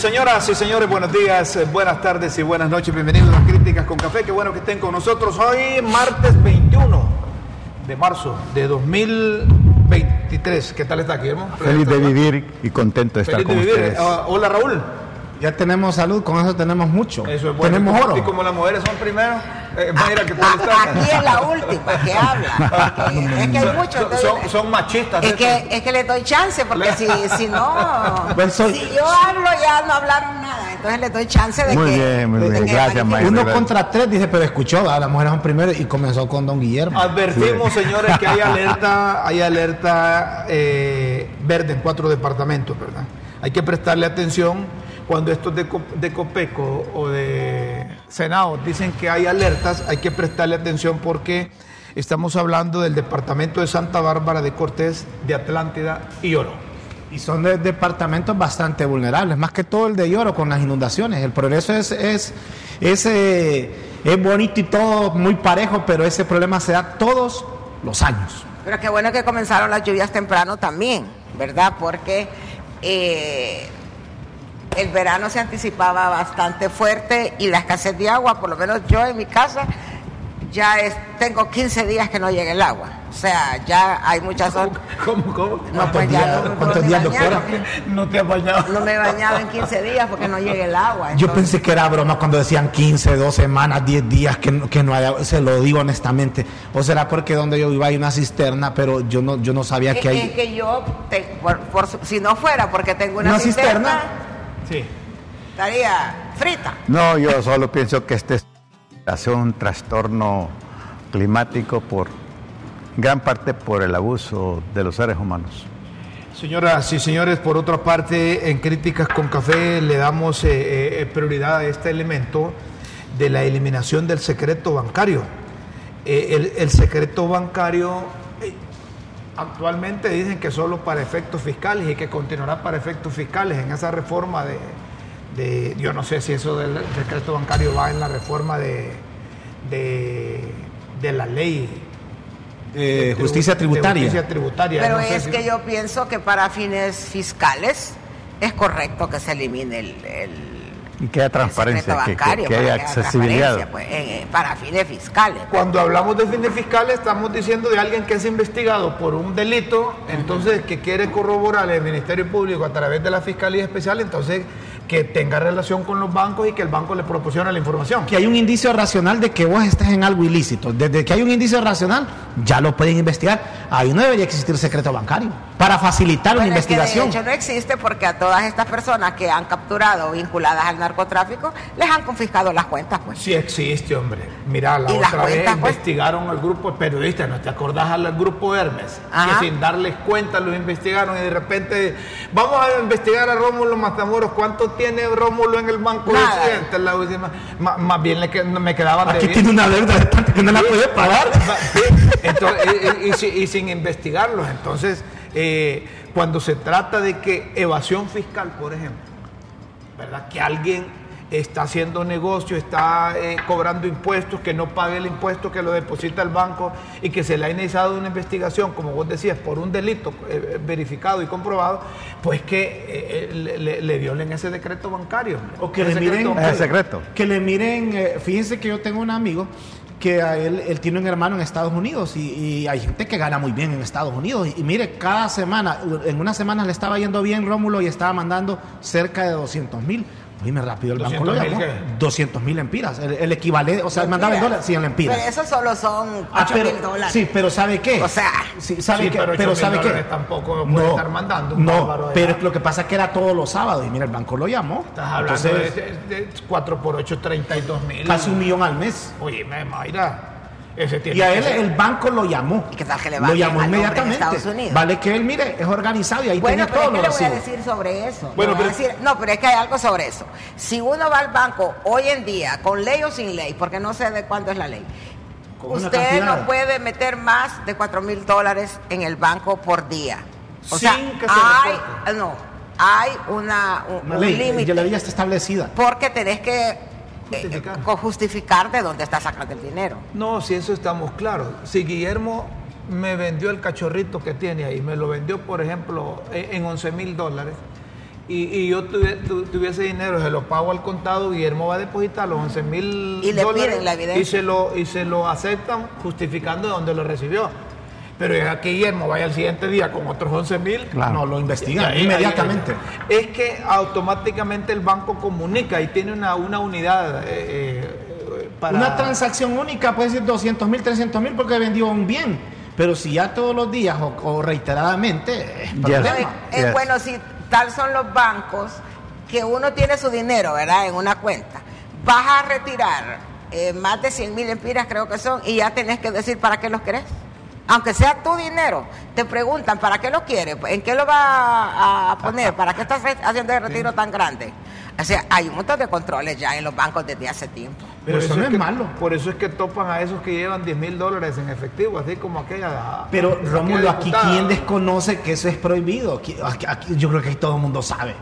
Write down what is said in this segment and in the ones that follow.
Señoras y señores, buenos días, eh, buenas tardes y buenas noches. Bienvenidos a Críticas con Café. Qué bueno que estén con nosotros hoy, martes 21 de marzo de 2023. ¿Qué tal está, Guillermo? Feliz de vivir y contento de estar Feliz de con vivir. ustedes. Ah, hola, Raúl. Ya tenemos salud, con eso tenemos mucho. Eso es bueno. Tenemos Y oro. Y como las mujeres son primero, Mayra, ¿qué tal está? Aquí es la última que habla. Es que, es que hay muchos. Son, entonces- son- son machistas. es, que, es que le doy chance, porque si, si no. Pues soy- si yo hablo, ya no hablaron nada. Entonces le doy chance de Muy que. bien, muy bien. Gracias. Mayra. Uno contra tres, dice, pero escuchó, ¿verdad? las mujeres son primero y comenzó con don Guillermo. Advertimos, señores, que hay alerta, hay alerta eh, verde en cuatro departamentos, ¿verdad? Hay que prestarle atención cuando estos de, de Copeco o de Senado dicen que hay alertas, hay que prestarle atención porque estamos hablando del departamento de Santa Bárbara, de Cortés, de Atlántida y Oro. Y son de departamentos bastante vulnerables, más que todo el de Lloro con las inundaciones. El progreso es, es, es, eh, es bonito y todo muy parejo, pero ese problema se da todos los años. Pero qué bueno que comenzaron las lluvias temprano también, ¿verdad? Porque eh, el verano se anticipaba bastante fuerte y la escasez de agua, por lo menos yo en mi casa, ya es, tengo 15 días que no llega el agua. O sea, ya hay muchas horas. ¿Cómo, cómo? No, pues ya no, no ¿Cuántos me días, he doctora? bañado. No te has bañado. No me he bañado en 15 días porque no llega el agua. Yo pensé que era broma cuando decían 15, 2 semanas, 10 días que, no- que no hay agua. Se lo digo honestamente. O será porque donde yo iba hay una cisterna, pero yo no, yo no sabía Es, que hay. es que yo, te- por- por su- si no fuera porque tengo una, ¿Una cisterna? cisterna, Sí. estaría frita. No, yo solo pienso que este es un trastorno climático por gran parte por el abuso de los seres humanos. Señoras y señores, por otra parte, en Críticas con Café le damos eh, eh, prioridad a este elemento de la eliminación del secreto bancario. Eh, el, el secreto bancario, Actualmente dicen que solo para efectos fiscales y que continuará para efectos fiscales en esa reforma de, de- yo no sé si eso del decreto bancario va en la reforma de, de, de la ley Eh, de justicia tributaria. justicia tributaria. Pero no sé es si- que yo pienso que para fines fiscales es correcto que se elimine el, el, Y que haya transparencia, que, que- bancario, que para haya que haya accesibilidad. pues, eh, para fines fiscales. Cuando hablamos de fines fiscales estamos diciendo de alguien que es investigado por un delito, entonces que quiere corroborar el Ministerio Público a través de la Fiscalía Especial, entonces que tenga relación con los bancos y que el banco le proporcione la información. que hay un indicio racional de que vos estés en algo ilícito. Desde que hay un indicio racional, ya lo pueden investigar. Ahí no debería existir secreto bancario para facilitar una Bueno, es que investigación. de hecho no existe porque a todas estas personas que han capturado vinculadas al narcotráfico les han confiscado las cuentas, pues. Sí existe, hombre. Mira, la ¿Y las otra vez cuentas, pues? investigaron al grupo de periodistas, ¿no te acordás al grupo Hermes? Ajá. Que sin darles cuenta los investigaron y de repente, vamos a investigar a Rómulo Matamoros, ¿cuánto tiene Rómulo en el Banco de Nada. Occidente? La última- ma- más bien le que- me quedaban Aquí tiene una deuda de que no la puede pagar. Entonces, y, y- y si- y sin investigarlos. Entonces, eh, cuando se trata de que evasión fiscal, por ejemplo, ¿verdad? Que alguien está haciendo negocio, está eh, cobrando impuestos, que no pague el impuesto que lo deposita el banco y que se le ha iniciado una investigación, como vos decías, por un delito eh, verificado y comprobado, pues que eh, le, le- le violen ese decreto bancario. O que le miren, bancario. Es secreto. Que le miren, eh, fíjense que yo tengo un amigo que a él, él tiene un hermano en Estados Unidos y, y hay gente que gana muy bien en Estados Unidos. Y, y mire, cada semana, en una semana le estaba yendo bien Rómulo y estaba mandando cerca de 200 mil. Oíme rápido, el banco lo 200.000 llamó. qué? 200 mil empiras. El, el equivalente, o sea, mandaba en dólares, sí, en empiras. Pero eso solo son Ah, 8 pero- mil dólares. Sí, pero ¿sabe qué? O sea, sí, ¿sabe sí, qué? pero pero 8.000 ¿sabe qué? tampoco puede estar mandando un no, de pero lo que pasa es que era todos los sábados y mira, el banco lo llamó. Estás hablando Entonces, de, de, 4 por 8, 32 mil. casi un millón al mes. Oye, Mayra, ese tiene Y a él el banco lo llamó. ¿Y qué tal que le va Lo llamó inmediatamente. Estados Unidos? Vale que él, mire, es organizado y ahí Bueno, tiene pero es todos que los le voy a decir sobre eso. Bueno, pero- decir- no, pero es que hay algo sobre eso. Si uno va al banco hoy en día, con ley o sin ley, porque no sé de cuánto es la ley, usted no puede meter más de 4 mil dólares en el banco por día. O Sin sea, que se hay, reporte. no, hay una, un, Una un límite. ya la ley ya está establecida. Porque tenés que Justificar. co- justificar de dónde está sacando el dinero. No, si eso estamos claros. Si Guillermo me vendió el cachorrito que tiene ahí, me lo vendió, por ejemplo, en en 11 mil dólares, y, y yo tuve- tu- tuviese dinero, se lo pago al contado, Guillermo va a depositar los 11 mil Y le dólares piden la evidencia. y se lo y se lo aceptan justificando de dónde lo recibió. Pero ya que Guillermo vaya al siguiente día con otros 11 mil, Claro. No, lo investigan Ahí- ahí- inmediatamente. Es que automáticamente el banco comunica y tiene una, una unidad eh, eh, para... Una transacción única puede ser 200 mil, 300 mil porque vendió un bien. Pero si ya todos los días o, o reiteradamente, es Ya. problema. No, es- es Yes. bueno, si tal son los bancos, que uno tiene su dinero, ¿verdad? En una cuenta. Vas a retirar eh, más de 100 mil empiras, creo que son, y ya tenés que decir para qué los querés. Aunque sea tu dinero, te preguntan para qué lo quieres, en qué lo va a, poner, para qué estás haciendo el retiro tan grande. O sea, hay un montón de controles ya en los bancos desde hace tiempo. Pero eso no es que- malo. Por eso es que topan a esos que llevan 10 mil dólares en efectivo, así como aquella. Pero aquella Rómulo, aquí quién desconoce que eso es prohibido. Aquí- aquí- aquí- yo creo que ahí todo el mundo sabe.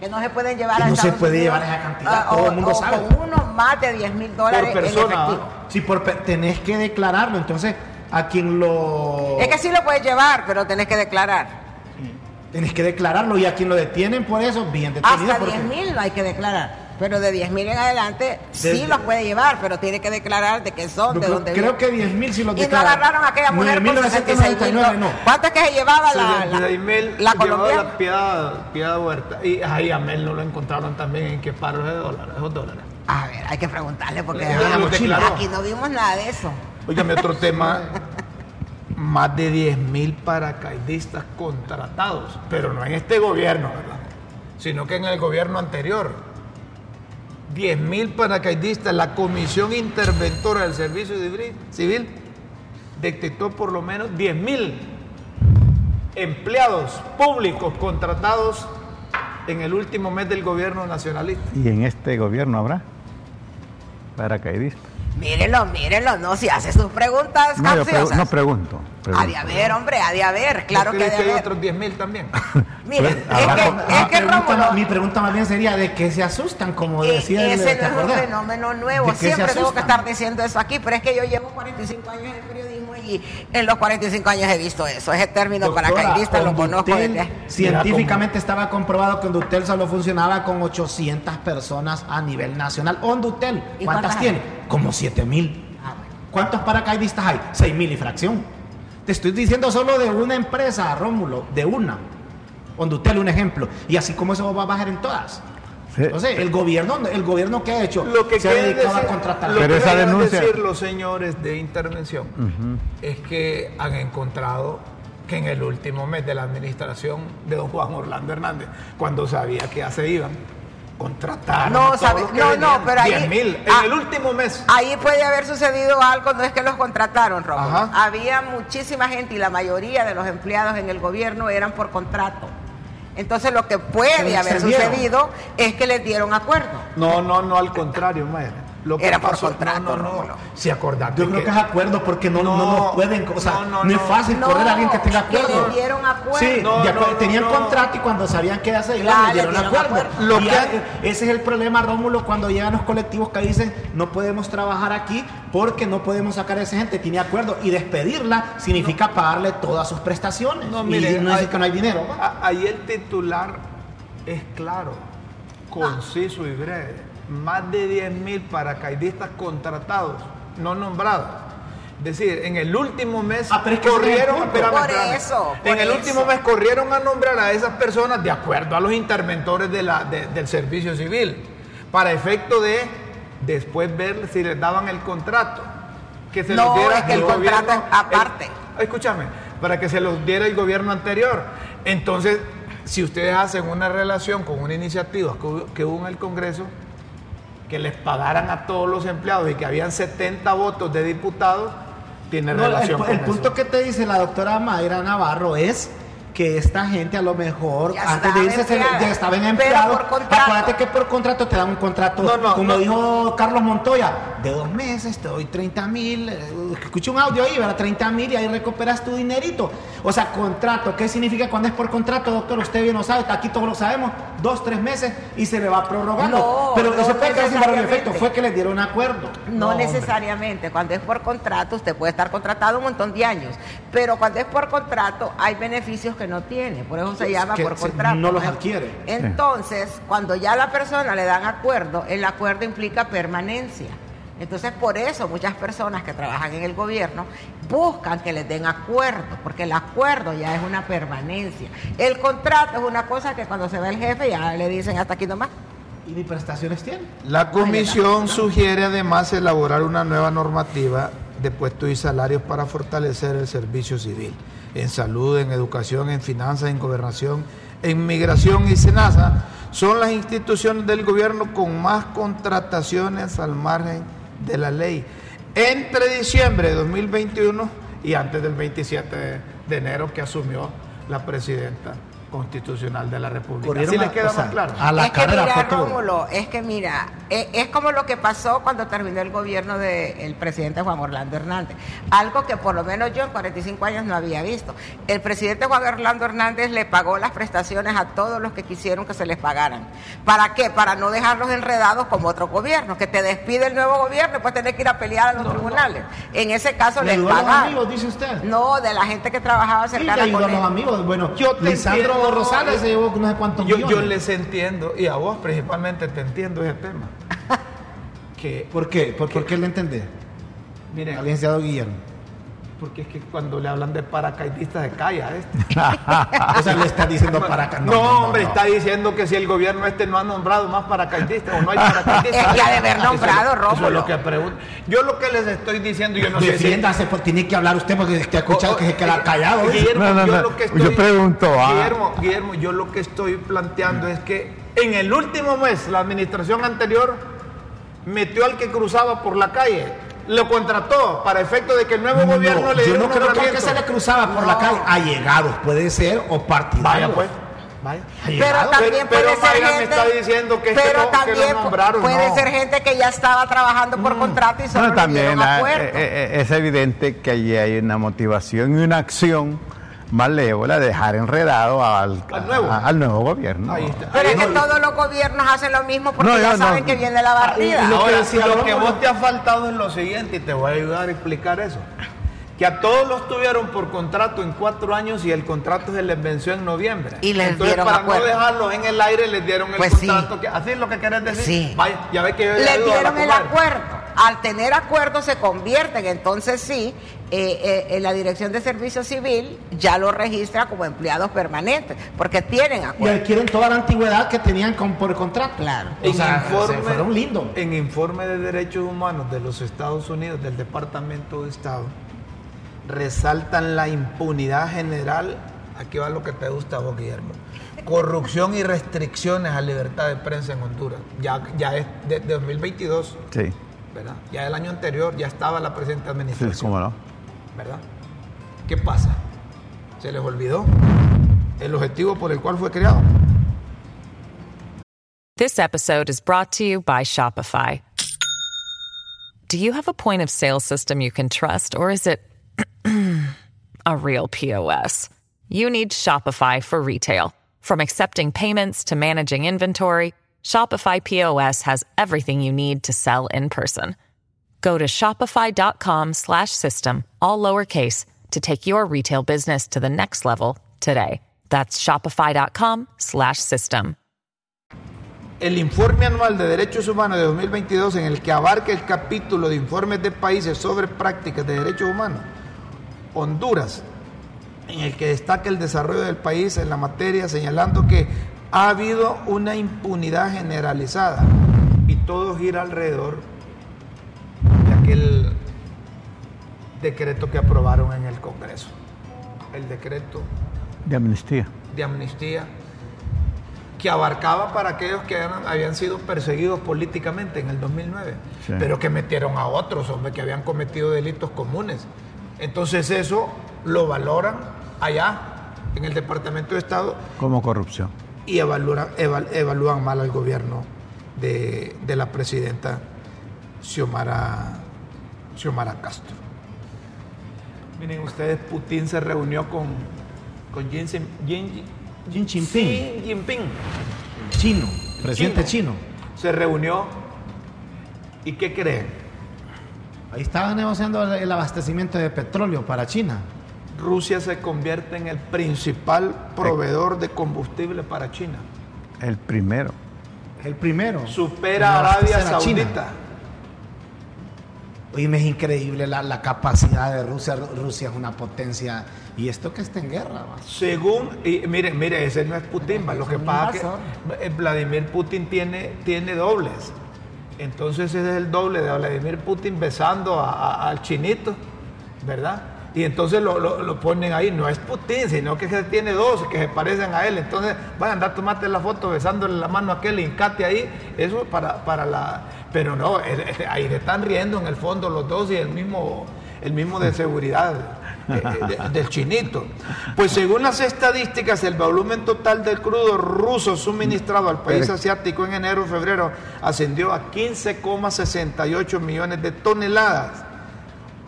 Que no se pueden llevar Que a no se puede Unidos, llevar esa cantidad, ah, todo o- el mundo o sabe. Con uno más de 10 mil dólares Por persona, en efectivo. Si por tenés que declararlo, entonces a quien lo Es que sí lo puedes llevar, pero tenés que declarar. tenés que declararlo y a quien lo detienen por eso, bien detenido. Hasta porque- 10 mil no hay que declarar. Pero de 10 mil en adelante sí los puede llevar, pero tiene que declarar de qué son, Yo de dónde creo que 10 mil si los Y no agarraron a aquella mujer por 9.999 no. ¿Cuánto es que se llevaba la, la, 76 mil la colombiana? la piedad, piedad huerta. Y ahí a Mel no lo encontraron también en qué paros de dólares, esos dólares. A ver, hay que preguntarle porque declaró. aquí no vimos nada de eso. Óigame, otro tema. Más de 10 mil paracaidistas contratados, pero no en este gobierno, ¿verdad? Sino que en el gobierno anterior. 10 mil paracaidistas, la Comisión Interventora del Servicio Civil- detectó por lo menos 10 mil empleados públicos contratados en el último mes del gobierno nacionalista. Y en este gobierno habrá paracaidistas. Mírenlo, mírenlo, no, si hace sus preguntas No, yo pregu- capciosas. no pregunto. Ha pregunto. de haber, hombre, ha de haber, claro ¿No que ha de que hay haber. otros 10 mil también? Miren, es que, ah, es que pregunta- Rómulo, mi pregunta más bien sería de qué se asustan, como eh, decía ese ¿te no es un fenómeno nuevo, ¿De qué se siempre tengo que estar diciendo eso aquí, pero es que yo llevo 45 años en periodismo y en los 45 años he visto eso, ese término Doctora, paracaidista lo conozco desde... Científicamente estaba comprobado que Ondutel solo funcionaba con 800 personas a nivel nacional. Ondutel, ¿Y ¿cuántas cuántas tiene? Como 7000. Ah, bueno. ¿Cuántos paracaidistas hay? 6000 y fracción. Te estoy diciendo solo de una empresa, Rómulo, de una. Ondutel, un ejemplo. Y así como eso va a bajar en todas. Sí. Entonces, el gobierno, el gobierno que ha hecho, Lo que se ha dedicado decir, a contratar. lo Pero que esa denuncia- decir los señores de intervención es que han encontrado que en el último mes de la administración de don Juan Orlando Hernández, cuando sabía que ya se iban, contrataron No, sabe- no, no, pero ahí- 10 mil en ah, el último mes. Ahí puede haber sucedido algo, no es que los contrataron. Ajá. Había muchísima gente y la mayoría de los empleados en el gobierno eran por contrato. Entonces lo que puede haber sucedido es que les dieron acuerdo. No, no, no, al contrario, maestra. Lo que Era por pasó, contrato, no, no, no. Rómulo. Si acordate Yo creo que es acuerdo porque no, no, No, nos pueden, o sea, no, no, no, es no. fácil No, correr a alguien que tenga que acuerdo. le dieron acuerdo. Sí, No, no, no, tenían no. contrato y cuando sabían que ya iban, Ya, le dieron acuerdo. acuerdo. Lo Y que ya, han- ese es el problema, Rómulo, cuando llegan los colectivos que dicen no podemos trabajar aquí porque no podemos sacar a esa gente, tiene acuerdo, y despedirla significa pagarle todas sus prestaciones. No, y mire, no ahí- decir que no hay dinero. Ahí el titular es claro, conciso y breve. Más de 10 mil paracaidistas contratados, no nombrados. Es decir, en el último mes Ah, pero es que ese es el corrieron, punto. espérame, Por espérame. eso, por en el eso. último mes corrieron a nombrar a esas personas de acuerdo a los interventores de la, de- del servicio civil, para efecto de después ver si les daban el contrato. Que se No, los diera es que el gobierno- contrato es aparte. el- escúchame, para que se los diera el gobierno anterior. Entonces, si ustedes hacen una relación con una iniciativa que hubo en el Congreso, que les pagaran a todos los empleados y que habían 70 votos de diputados, tiene No, el, relación pu- con el punto que te dice la doctora Mayra Navarro es que esta gente a lo mejor Ya antes de irse se ya estaban empleados. Acuérdate que por contrato te dan un contrato, No, no, como no. dijo Carlos Montoya, de dos meses te doy 30 mil. eh, Escuché un audio ahí, ¿verdad? 30 mil y ahí recuperas tu dinerito. O sea, contrato, ¿qué significa cuando es por contrato, doctor? Usted bien lo sabe, aquí todos lo sabemos, dos, tres meses y se le va prorrogando. Pero eso puede quedar sin valor y efecto, fue que les dieron acuerdo. No, hombre. necesariamente. Cuando es por contrato, usted puede estar contratado un montón de años. Pero cuando es por contrato, hay beneficios que no tiene. Por eso se llama por contrato. no los adquiere. Entonces, cuando ya a la persona le dan acuerdo, el acuerdo implica permanencia. Entonces, por eso muchas personas que trabajan en el gobierno buscan que les den acuerdo, porque el acuerdo ya es una permanencia. El contrato es una cosa que cuando se ve el jefe ya le dicen hasta aquí nomás. ¿Y ni prestaciones tiene? La comisión sugiere además elaborar una nueva normativa de puestos y salarios para fortalecer el servicio civil en salud, en educación, en finanzas, en gobernación, en migración y SENASA. Son las instituciones del gobierno con más contrataciones al margen de la ley. Entre diciembre de 2021 y antes del 27 de, enero que asumió la presidenta constitucional de la República. Corrieron Así le queda o sea, más claro. a la es que mira, fue todo. Rómulo, es que mira, es, como lo que pasó cuando terminó el gobierno del presidente Juan Orlando Hernández. Algo que por lo menos yo en 45 años no había visto. El presidente Juan Orlando Hernández le pagó las prestaciones a todos los que quisieron que se les pagaran. ¿Para qué? Para no dejarlos enredados como otro gobierno, que te despide el nuevo gobierno y pues tener que ir a pelear a los tribunales. En ese caso ¿Le les pagaron. amigos, dice usted? No, de la gente que trabajaba Sí, cercana ayudó con a los él. amigos. Bueno, Yo te Lisandro Rosales yo- se llevó no sé cuántos Yo, yo millones. les entiendo, y a vos principalmente te entiendo ese tema. que, ¿Por qué? ¿Por, por qué le entendés? miren, Al licenciado Guillermo. Porque es que cuando le hablan de paracaidistas se calla este. O sea, le está diciendo para acá. No, hombre, está diciendo que si el gobierno este no ha nombrado más paracaidistas o no hay paracaidistas. Es que ha de haber Eso es- nombrado, Eso es Rómulo. lo que pregunto. Yo lo que les estoy diciendo, yo no sé si... Defiéndase, pues tiene que hablar usted porque ha escuchado que se queda callado. ¿eh? Guillermo, No, no, yo no. lo que Yo pregunto, ah. Guillermo, Guillermo, yo lo que estoy planteando es que en el último mes la administración anterior metió al que cruzaba por la calle, lo contrató para efecto de que el nuevo gobierno No, le yo diera no un creo que se le cruzaba por la No. calle allegados, puede ser, o partidarios. Vaya pues. Vaya. Pero también Pero- puede pero ser Mayra me gente, está diciendo que es que pero no- que lo también nombraron, puede no. ser gente que ya estaba trabajando por contrato y solo Bueno, le también dieron ah, acuerdo. eh, eh, es evidente que allí hay una motivación y una acción malévola de dejar enredado al, Al nuevo. a- al nuevo gobierno. Ahí está. pero es que todos los gobiernos hacen lo mismo porque No, ya no. saben que viene la Ah, barrida. y lo que, Ahora, si lo que vos te ha faltado es lo siguiente, y te voy a ayudar a explicar eso. Que a todos los tuvieron por contrato en cuatro años y el contrato se les venció en noviembre. Y les Entonces, dieron para acuerdo. no dejarlos en el aire, les dieron el Pues sí. contrato. que- así es lo que querés decir. Sí. Vaya, ya ves que yo Le ayudo a la dieron el acuerdo. Al tener acuerdo se convierten, entonces sí, eh, eh, en la Dirección de Servicio Civil ya lo registra como empleados permanentes, porque tienen Y acuerdo. adquieren toda la antigüedad que tenían con, por contrato. Claro. O sea, informe, se fueron lindos. en informe de derechos humanos de los Estados Unidos, del Departamento de Estado, resaltan la impunidad general. Aquí va lo que te gusta a vos, Guillermo. Corrupción y restricciones a libertad de prensa en Honduras. Ya, ya es de, de 2022, Sí, ¿verdad? Ya el año anterior ya estaba la presente sí, administración. cómo no. ¿verdad? ¿Qué pasa? ¿Se les olvidó el objetivo por el cual fue creado? This episode is brought to you by Shopify. Do you have a point of sale system you can trust, or is it a real POS? You need Shopify for retail. From accepting payments to managing inventory, Shopify POS has everything you need to sell in person. Go to shopify.com slash system, all lowercase, to take your retail business to the next level today. That's shopify.com slash system. El informe anual de derechos humanos de 2022 en el que abarca el capítulo de informes de países sobre prácticas de derechos humanos, Honduras, en el que destaca el desarrollo del país en la materia, señalando que ha habido una impunidad generalizada y todo gira alrededor de aquel decreto que aprobaron en el Congreso, el decreto De amnistía. de amnistía que abarcaba para aquellos que eran- habían sido perseguidos políticamente en el 2009, Sí. pero que metieron a otros, hombre, que habían cometido delitos comunes. Entonces eso lo valoran allá en el Departamento de Estado Como corrupción. Y evalúan, eval- evalúan mal al gobierno de, de la presidenta Xiomara, Xiomara Castro. Miren ustedes, Putin se reunió con, con Jin, Jin- Jin- Jinping, Xi Jinping. chino, presidente Chino. chino. Se reunió y ¿qué creen? Ahí estaban negociando el abastecimiento de petróleo para China. Rusia se convierte en el principal proveedor de combustible para China. El primero. El primero. Supera a Arabia abastecer a China. Saudita. Oye, me es increíble la, la capacidad de Rusia. Rusia es una potencia. Y esto que está en guerra. Según, y mire, mire, ese no es Putin, va, lo que pasa es que eh, Vladimir Putin tiene, tiene dobles. Entonces ese es el doble de Vladimir Putin besando a- a- al chinito, ¿verdad? Y entonces lo, lo- lo ponen ahí, no es Putin, sino que se tiene dos que se parecen a él. Entonces, van a andar, tomate la foto besándole la mano a aquel hincate ahí, eso para, para la... Pero no, ahí se están riendo en el fondo los dos y el mismo, el mismo de seguridad eh, de- del chinito. Pues según las estadísticas, el volumen total del crudo ruso suministrado al país Pero- asiático en enero y febrero ascendió a 15,68 millones de toneladas.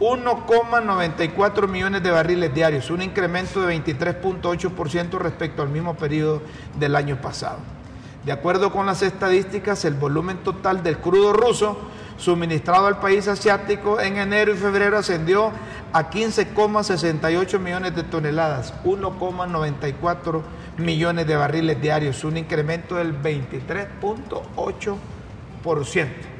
1,94 millones de barriles diarios, un incremento de 23.8% respecto al mismo periodo del año pasado. De acuerdo con las estadísticas, el volumen total del crudo ruso suministrado al país asiático en enero y febrero ascendió a 15,68 millones de toneladas, 1,94 millones de barriles diarios, un incremento del 23.8%.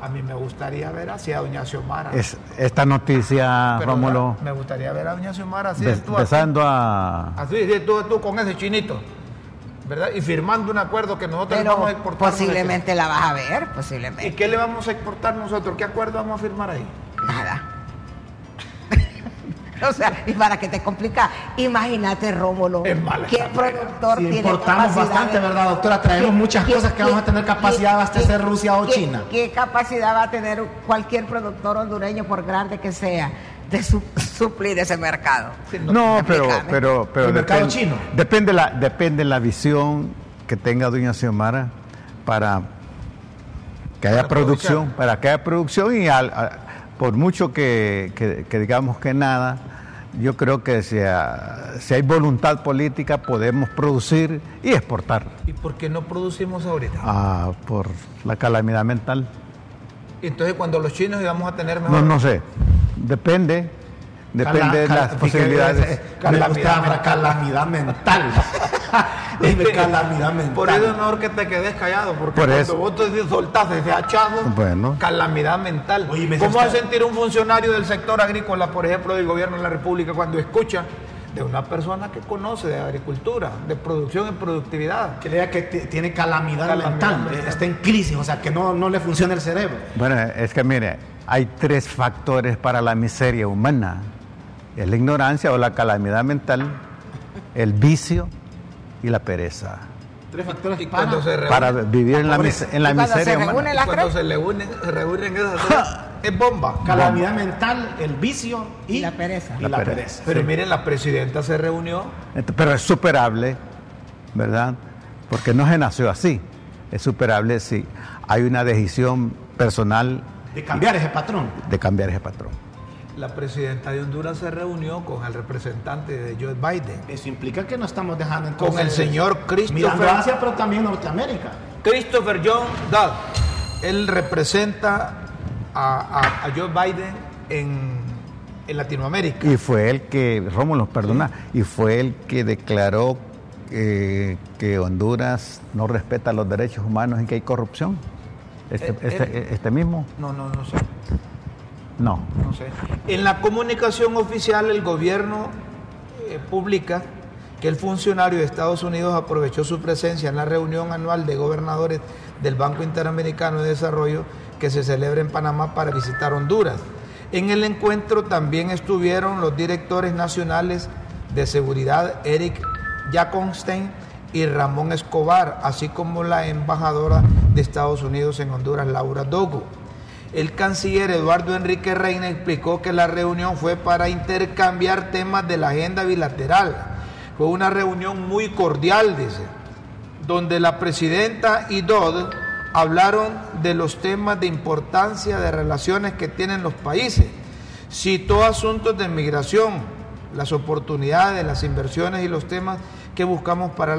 A mí me gustaría ver así a doña Xiomara. Es, esta noticia, Pero, Rómulo. Me gustaría ver a doña Xiomara así, bes- tú, así, besando a... así, sí, tú, tú con ese chinito, ¿verdad? Y firmando un acuerdo que nosotros le Pero vamos a exportar. posiblemente la vas a ver, ¿Y posiblemente. qué le vamos a exportar nosotros? ¿Qué acuerdo vamos a firmar ahí? Nada. o sea, y para que te complica, imagínate, Rómulo, Es mala ¿qué productor Si tiene importamos bastante, ¿verdad, doctora? Traemos ¿Qué- muchas qué- cosas que vamos a tener capacidad de abastecer Rusia o qué- China. ¿Qué capacidad va a tener cualquier productor hondureño, por grande que sea, de su- suplir ese mercado. No, pero, pero, pero El mercado depende, chino. depende la, depende la visión que tenga doña Xiomara para que haya Para producción, para que haya producción y al- a- por mucho que, que- que digamos que nada, yo creo que si, ha- si hay voluntad política podemos producir y exportar ¿Y por qué no producimos ahorita? Ah, por la calamidad mental. Entonces, cuando los chinos íbamos a tener mejor. No, no sé, depende, depende de las cala- posibilidades. gusta la calamidad mental. Dime calamidad mental. Por eso es mejor que te quedes callado, porque Por cuando eso. vos te soltaste ese hachazo, Bueno. calamidad mental. Oye, me ¿Cómo va a sentir un funcionario del sector agrícola, por ejemplo, del gobierno de la República, cuando escucha de una persona que conoce de agricultura, de producción y productividad? Que lea que tiene calamidad, Calamidad mental, mental. eh, está en crisis, o sea, que no, no le funciona el cerebro. Bueno, es que mire, hay tres factores para la miseria humana. Es la ignorancia o la calamidad mental, el vicio y la pereza. Tres factores Y para... cuando se reúnen, Para vivir en la, pobreza. mis- en la Y cuando miseria se humana. reúnen las cuando tres, se reúnen, se reúnen esas tres, es bomba. Calamidad mental, el vicio y, Y la pereza. y La la pereza. pereza. Pero miren, la presidenta se reunió Pero es superable, ¿verdad? Porque no se nació así. Es superable si hay una decisión personal De cambiar ese patrón. de cambiar ese patrón. La presidenta de Honduras se reunió con el representante de Joe Biden, Eso implica que no estamos dejando entonces... con el señor Mirando Christopher, Asia, pero también Norteamérica. Christopher John Dodd. Él representa a, a- a Joe Biden en, en Latinoamérica. Y fue él que, Rómulo, perdona, y fue él que declaró eh, que Honduras no respeta los derechos humanos y que hay corrupción. Este, Eh, este- él- este mismo, No, no, no sé, no. En la comunicación oficial el gobierno eh, publica que el funcionario de Estados Unidos aprovechó su presencia en la reunión anual de gobernadores del Banco Interamericano de Desarrollo que se celebra en Panamá para visitar Honduras. En el encuentro también estuvieron los directores nacionales de seguridad Eric Jaconstein y Ramón Escobar, así como la embajadora de Estados Unidos en Honduras, Laura Dogo. El canciller Eduardo Enrique Reina explicó que la reunión fue para intercambiar temas de la agenda bilateral. Fue una reunión muy cordial, dice, donde la presidenta y Dodd hablaron de los temas de importancia de relaciones que tienen los países. Citó asuntos de migración, las oportunidades, las inversiones y los temas que buscamos para,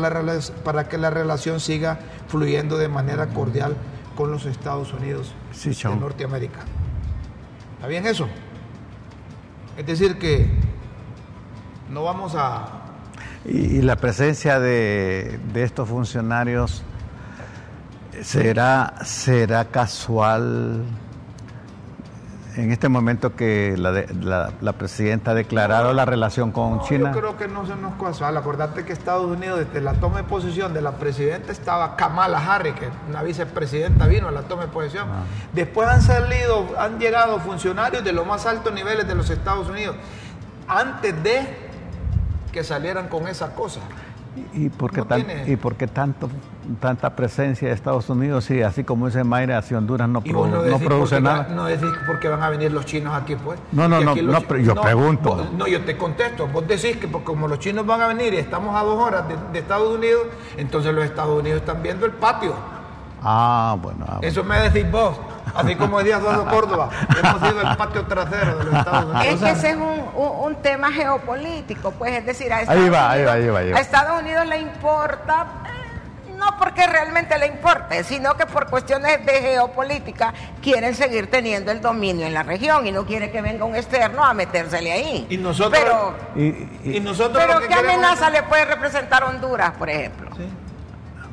para que la relación siga fluyendo de manera cordial con los Estados Unidos Sí, de. Norteamérica. ¿Está bien eso? Es decir, que no vamos a... Y, y la presencia de, de estos funcionarios será, será casual en este momento que la, de- la, la presidenta ha declarado la relación con No, China. Yo creo que no se nos casual. Acordate que Estados Unidos, desde la toma de posesión de la presidenta, estaba Kamala Harris, que una vicepresidenta vino a la toma de posesión. Ah. Después han salido, han llegado funcionarios de los más altos niveles de los Estados Unidos, antes de que salieran con esa cosa. ¿Y por qué, No tan- tiene- y por qué tanto, tanta presencia de Estados Unidos? Y así como dice Mayra, hacia Honduras no, Y pro- vos no produce nada. va- no decís porque van a venir los chinos aquí, pues. No, no, Y no, no, yo pregunto. vos- no, yo te contesto. Vos decís que porque como los chinos van a venir y estamos a dos horas de, de Estados Unidos, entonces los Estados Unidos están viendo el patio. Ah, bueno. ah, bueno. Eso me decís vos. Así como decía Eduardo Córdoba, hemos sido el patio trasero de los Estados Unidos. Es que ese es un, un- un tema geopolítico, pues es decir, a Ahí Estados, va, ahí Unidos, va, ahí va, ahí va. a Estados Unidos le importa, eh, no porque realmente le importe, sino que por cuestiones de geopolítica quieren seguir teniendo el dominio en la región y no quiere que venga un externo a metérsele ahí. Y nosotros- pero, Y- y- Y nosotros pero que ¿qué queremos- amenaza le puede representar Honduras, por ejemplo? Sí.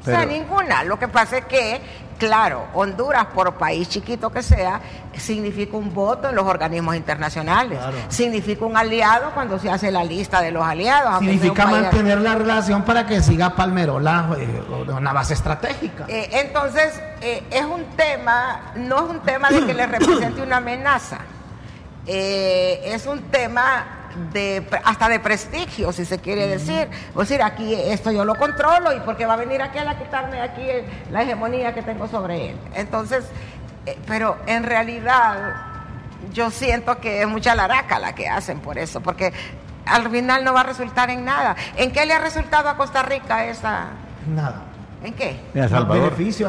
O sea, ninguna. Lo que pasa es que, claro, Honduras, por país chiquito que sea, significa un voto en los organismos internacionales. Significa un aliado cuando se hace la lista de los aliados. Significa mantener la relación para que siga Palmerola eh, una base estratégica. Eh, entonces, eh, es un tema, no es un tema de que le represente una amenaza. Eh, es un tema de hasta de prestigio, si se quiere decir. Es decir, aquí esto yo lo controlo y porque va a venir aquel a quitarme aquí la hegemonía que tengo sobre él. Entonces, eh, pero en realidad yo siento que es mucha laraca la que hacen por eso, porque al final no va a resultar en nada. ¿En qué le ha resultado a Costa Rica esa? Nada. ¿En qué? ¿Y a Salvador? Beneficio.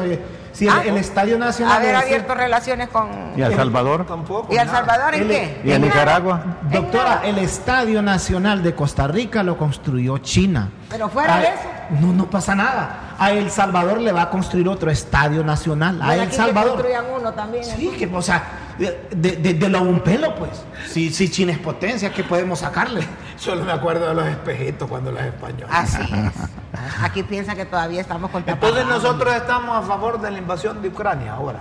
Sí, el, Ah, el Estadio Nacional. Haber abierto relaciones con... ¿Y El Salvador? Tampoco. ¿Y El. Salvador en El- qué? ¿Y En. Nicaragua? Doctora, el Estadio Nacional de Costa Rica lo construyó China. Pero fuera A- de eso. No, no pasa nada. A El Salvador le va a construir otro Estadio Nacional. A El que Salvador. construyan uno también. Sí, que, o sea, de, de, de- lo un pelo, pues. Si, si China es potencia, ¿qué podemos sacarle? Solo me acuerdo de los espejitos cuando los españoles. Así es. Aquí piensa que todavía estamos con Entonces nosotros estamos a favor de la invasión de Ucrania ahora.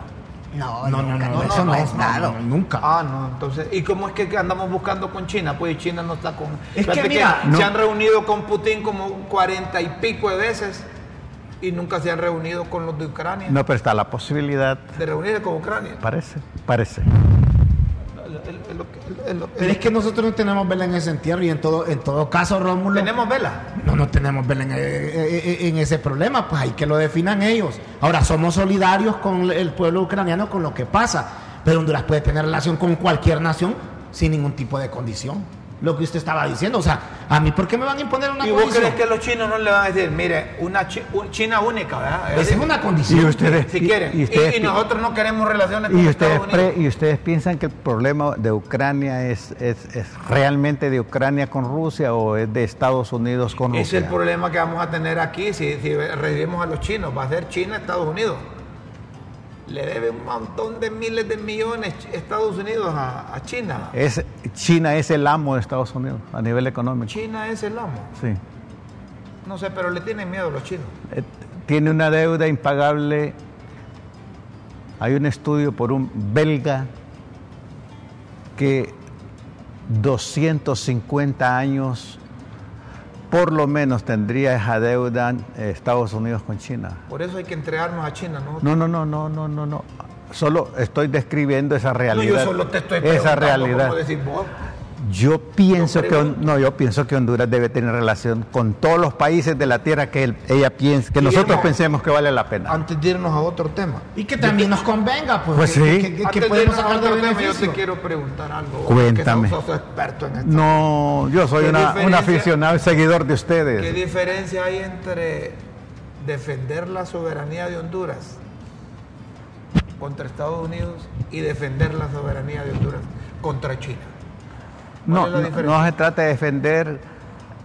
No, No, no, nunca, no, no, eso no, no, estado. no, nunca. Ah, no, entonces, ¿y cómo es que, que andamos buscando con China? Pues China no está con... Es que mira, se no- han reunido con Putin como cuarenta y pico de veces y nunca se han reunido con los de Ucrania. No, pero está la posibilidad. De reunirse con Ucrania. Parece, parece. Pero es que nosotros no tenemos vela en ese entierro y en todo, en todo caso, Rómulo. Tenemos vela. No, no tenemos vela en, eh, eh, en ese problema, pues hay que lo definan ellos. Ahora, somos solidarios con el pueblo ucraniano con lo que pasa, pero Honduras puede tener relación con cualquier nación sin ningún tipo de condición. Lo que usted estaba diciendo, o sea, a mí, ¿por qué me van a imponer una ¿Y vos condición? crees que los chinos no le van a decir, mire, una chi- un- China única, ¿verdad? Esa es una Y condición. ustedes, Si y- quieren. y Y, ustedes y nosotros no queremos relaciones con y ustedes, Estados Unidos. y ustedes piensan que el problema de Ucrania es, es, es realmente de Ucrania con Rusia o es de Estados Unidos con Ese Rusia? es el problema que vamos a tener aquí si, si recibimos a los chinos. Va a ser China, Estados Unidos. Le debe un montón de miles de millones Estados Unidos a, a China. Es, China es el amo de Estados Unidos a nivel económico. China es el amo. Sí. No sé, pero le tienen miedo a los chinos. Eh, Tiene una deuda impagable. Hay un estudio por un belga que 250 años por lo menos tendría esa deuda Estados Unidos con China. Por eso hay que entregarnos a China, ¿no? No, no, no, no, no, no, no. Solo estoy describiendo esa No, realidad. yo solo te estoy esa realidad. cómo decís vos. Yo pienso que no, yo pienso que Honduras debe tener relación con todos los países de la tierra que él- ella piensa, que nosotros pensemos que vale la pena. Antes de irnos a otro tema. Y que también nos convenga, pues. Pues que, sí. que- que- que Antes de podemos sacar de otro tema, yo te quiero preguntar algo. Cuéntame. Que sos, sos experto en esto. No, yo soy ¿Qué una- un aficionado y seguidor de ¿Qué ustedes. diferencia hay entre defender la soberanía de Honduras contra Estados Unidos y defender la soberanía de Honduras contra China? ¿Cuál No, no, no se trata de defender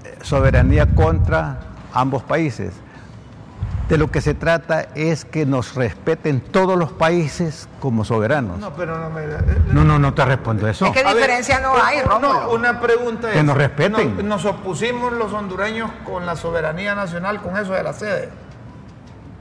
eh, soberanía contra ambos países. De lo que se trata es que nos respeten todos los países como soberanos. No, pero no me... No, no, no te respondo eso. Es que A ver, diferencia no hay, no, Rómulo. una pregunta es... Que nos respeten. Nos, nos opusimos los hondureños con la soberanía nacional con eso de la sede.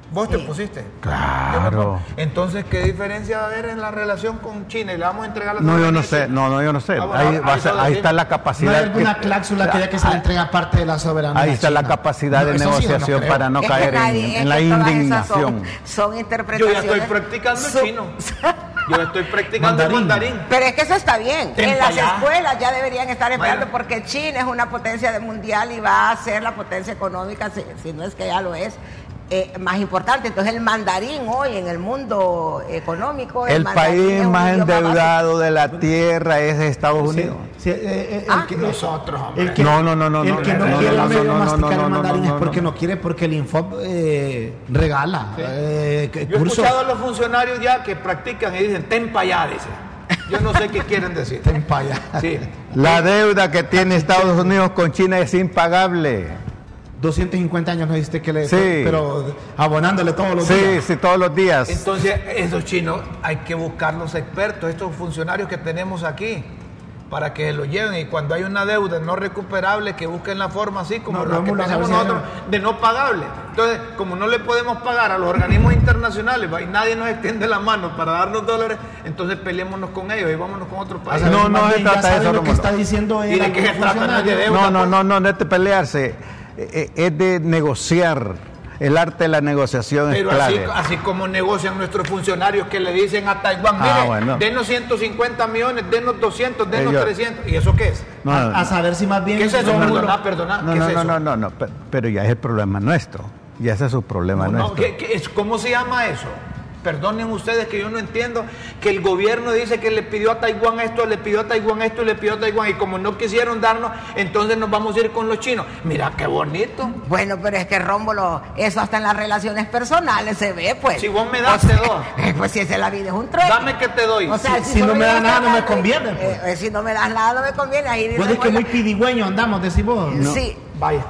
Vos te pusiste. Claro. Yo Entonces, ¿qué diferencia va a haber en la relación con China? Y le vamos a entregar la No, yo no sé, no, no, yo no sé. Ah, bueno, Ahí, ahí va a está ser- la ahí está la No capacidad. hay alguna que- cláusula que ya que se le entrega parte de la soberanía. Ahí está la capacidad de No, sí, yo no negociación para no Es caer en- nadie- en, es la indignación. Son, son Yo interpretaciones. ya estoy practicando Su- chino. Yo estoy practicando el Mandarín. mandarín. Pero es que eso está bien. En las escuelas ya deberían estar empleando Bueno. porque China es una potencia de mundial y va a ser la potencia económica, si, si no es que ya lo es, eh, más importante. Entonces el mandarín hoy en el mundo económico, El país más endeudado de la tierra es Estados Sí, Unidos. sí, eh, eh, el Ah, que- nosotros, hombre. el que- No, no, no, no, El no, que no, no, no, quiere no, el medio no, no, masticar no, el no, mandarín no, es porque no. quiere, porque el Infob eh, regala eh, que- Yo he escuchado a los funcionarios ya que practican y dicen, ten pa' allá", dice. Yo no sé qué quieren decir. Ten pa' allá. Sí. La deuda que tiene Estados Unidos con China es impagable. 250 años me dijiste que le... Sí. Pero abonándole todos los Sí, días. sí, todos los días. Entonces, esos chinos hay que buscar los expertos, estos funcionarios que tenemos aquí, para que lo lleven. Y cuando hay una deuda no recuperable, que busquen la forma así como No, la que tenemos nosotros, de no pagable. Entonces, como no le podemos pagar a los organismos internacionales y nadie nos extiende la mano para darnos dólares, entonces peleémonos con ellos y vámonos con otros países. sea, No, no más se bien ya trata de sabe eso, lo que Rómulo. está diciendo ¿Y él. de qué se algunos trata? No es de funcionarios. deuda. No, no, no, no, no es de pelearse. Eh, eh, Es de negociar. El arte de la negociación Pero así, clave. así como negocian nuestros funcionarios que le dicen a Taiwán, Ah, mire, bueno. denos 150 millones, denos 200, denos Ellos- 300. ¿Y eso qué es? No, a, no, a saber si más bien... ¿Qué es eso? Rómulo- Perdona, perdona. no, ¿qué no, es no, eso? no, no, no, pe- pero ya es el problema nuestro. Ya ese es su problema No, no, nuestro. ¿qué- qué es? ¿Cómo se llama eso? Perdonen ustedes que yo no entiendo que el gobierno dice que le pidió a Taiwán esto, le pidió a Taiwán esto, le pidió a Taiwán y como no quisieron darnos, entonces nos vamos a ir con los chinos. Mira qué bonito. Bueno, pero es que Rómulo, eso hasta en las relaciones personales se ve, pues. Si vos me das, O te doy. Pues si esa es la vida, es un trueque. Dame que te doy. O sea, Si- si no me das nada, no me das conviene, pues. eh, eh, si no me das nada, no me conviene. Ahí Pues es dice, que muy pidigüeño andamos, decís vos. Sí, Vaya,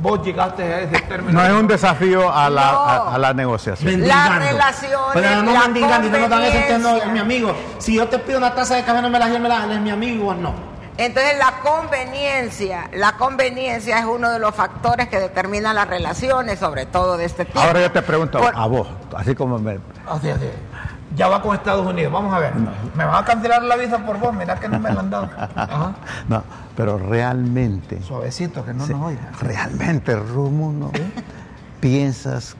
vos llegaste a ese término. No es un desafío a la, No. a, a la negociación. Mendigando. relaciones, Pero no la mendigando, no dan ese es mi amigo. Si yo te pido una taza de café, no me la das, me la es mi amigo o no. Entonces la conveniencia, la conveniencia es uno de los factores que determinan las relaciones, sobre todo de este tipo. Ahora yo te pregunto Por- a vos, así como me... Así, así. Ya va con Estados Unidos. Vamos a ver. Me van a cancelar la visa por vos. Mira que no me la han dado. Ajá. No, pero realmente, Suavecito, que no nos oiga. realmente, Rumuno, piensas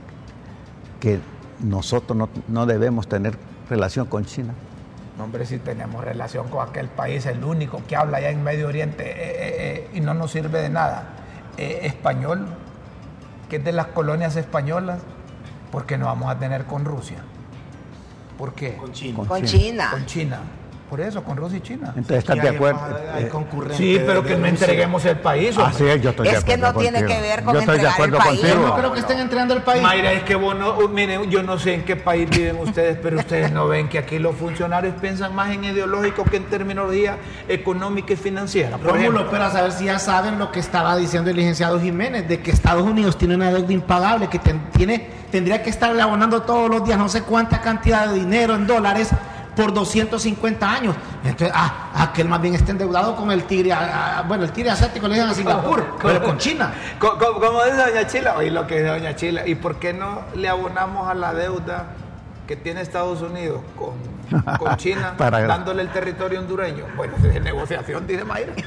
que nosotros no, no debemos tener relación con China. No, hombre, si tenemos relación con aquel país, el único que habla allá en Medio Oriente eh, eh, eh, y no nos sirve de nada. Eh, español, que es de las colonias españolas, ¿por qué no vamos a tener con Rusia? ¿Por qué? Con, China. Con con China. China. China. Por eso, con Rusia y China. Entonces, ¿estás Y de hay acuerdo? hay Eh, concurrentes Sí, pero de que no entreguemos el país. hombre. Así es, yo estoy de Es que acuerdo no tiene que ver con Yo estoy de entregar el acuerdo país. Yo contigo. no creo que estén entregando el país. Mayra, es que vos no, uh, miren, yo no sé en qué país viven ustedes, pero ustedes no ven que aquí los funcionarios piensan más en ideológico que en terminología económica y financiera. Por Rómulo, ejemplo, pero a saber si ya saben lo que estaba diciendo el licenciado Jiménez, de que Estados Unidos tiene una deuda impagable, que ten- tiene, tendría que estarle abonando todos los días no sé cuánta cantidad de dinero en dólares por 250 años. Entonces, ah, aquel más bien está endeudado con el tigre, ah, ah, bueno, el tigre asiático le dicen a Singapur, pero con China. Co- Como dice Doña Chila, oye lo que dice Doña Chila, ¿y por qué no le abonamos a la deuda que tiene Estados Unidos con, con China, Para- dándole el territorio hondureño? Bueno, es negociación, dice Mayra.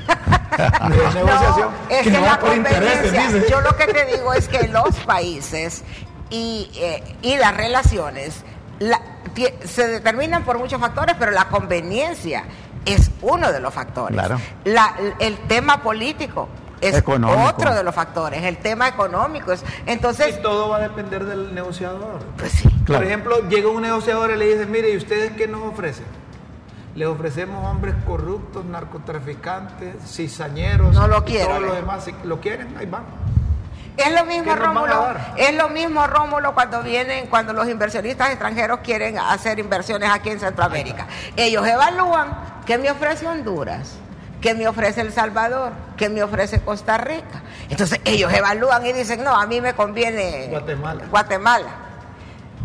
Es negociación. No, es Que que, no la va por intereses, conveniencia, yo lo que te digo es que los países y, eh, y las relaciones la- se determinan por muchos factores, pero la conveniencia es uno de los factores. Claro. La- el tema político es Económico. otro de los factores, el tema económico es, entonces, Y todo va a depender del negociador. pues sí. Claro. Por ejemplo, llega un negociador y le dice, mire, ¿y ustedes qué nos ofrecen? Les ofrecemos hombres corruptos, narcotraficantes, cizañeros. No lo y quiero, Todo lo demás, si lo quieren, ahí van. Es lo mismo, ¿Qué nos van a Rómulo. Es lo mismo, Rómulo, cuando vienen, cuando los inversionistas extranjeros quieren hacer inversiones aquí en Centroamérica. Ellos evalúan qué me ofrece Honduras, qué me ofrece El Salvador, qué me ofrece Costa Rica. Entonces ellos evalúan y dicen, no, a mí me conviene Guatemala. Guatemala.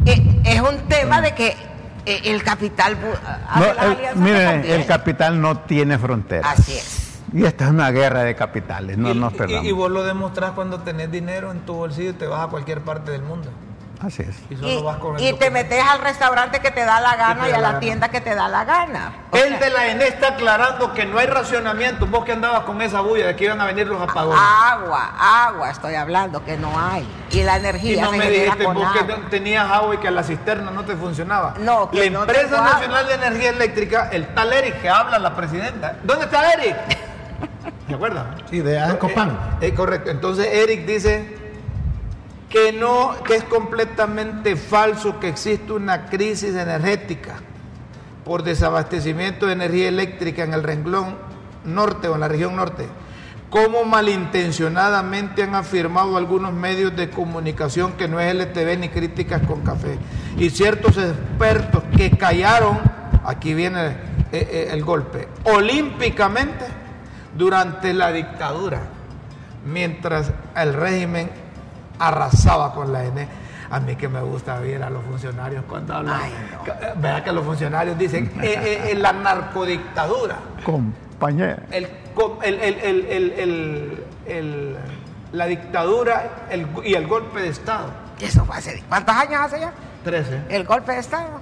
Eh, es un tema de que eh, el capital No, el- miren, el capital no tiene fronteras. Así es. Y esta es una guerra de capitales, no y, nos y- perdamos. y vos lo demostrás cuando tenés dinero en tu bolsillo y te vas a cualquier parte del mundo. Así es. Y solo Y, vas con el y te metes al restaurante que te da la gana y a la gana. tienda que te da la gana. El de la ENE está aclarando que no hay racionamiento. Vos que andabas con esa bulla de que iban a venir los apagones. Agua, agua, estoy hablando que no hay. Y la y energía no se me dijiste vos que agua. tenías agua y que la cisterna no te funcionaba. No, que La no empresa agua. nacional de energía eléctrica, el tal Eric que habla la presidenta. ¿Dónde está Eric? Sí, de Ancopán. Eh, eh, correcto. Entonces Eric dice que no, que es completamente falso que existe una crisis energética por desabastecimiento de energía eléctrica en el renglón norte o en la región norte, como malintencionadamente han afirmado algunos medios de comunicación que no es LTV ni críticas con café, y ciertos expertos que callaron, aquí viene eh, el golpe, olímpicamente durante la dictadura, mientras el régimen arrasaba con la ENE. A mí que me gusta ver a los funcionarios cuando hablan. Ay, no. Vea que los funcionarios dicen eh, eh, eh, la narcodictadura, Compañero. el, co- el- el- el- el- el- el- la dictadura el- y el golpe de Estado. Eso fue hace, ¿cuántos años hace ya? 13. El golpe de Estado.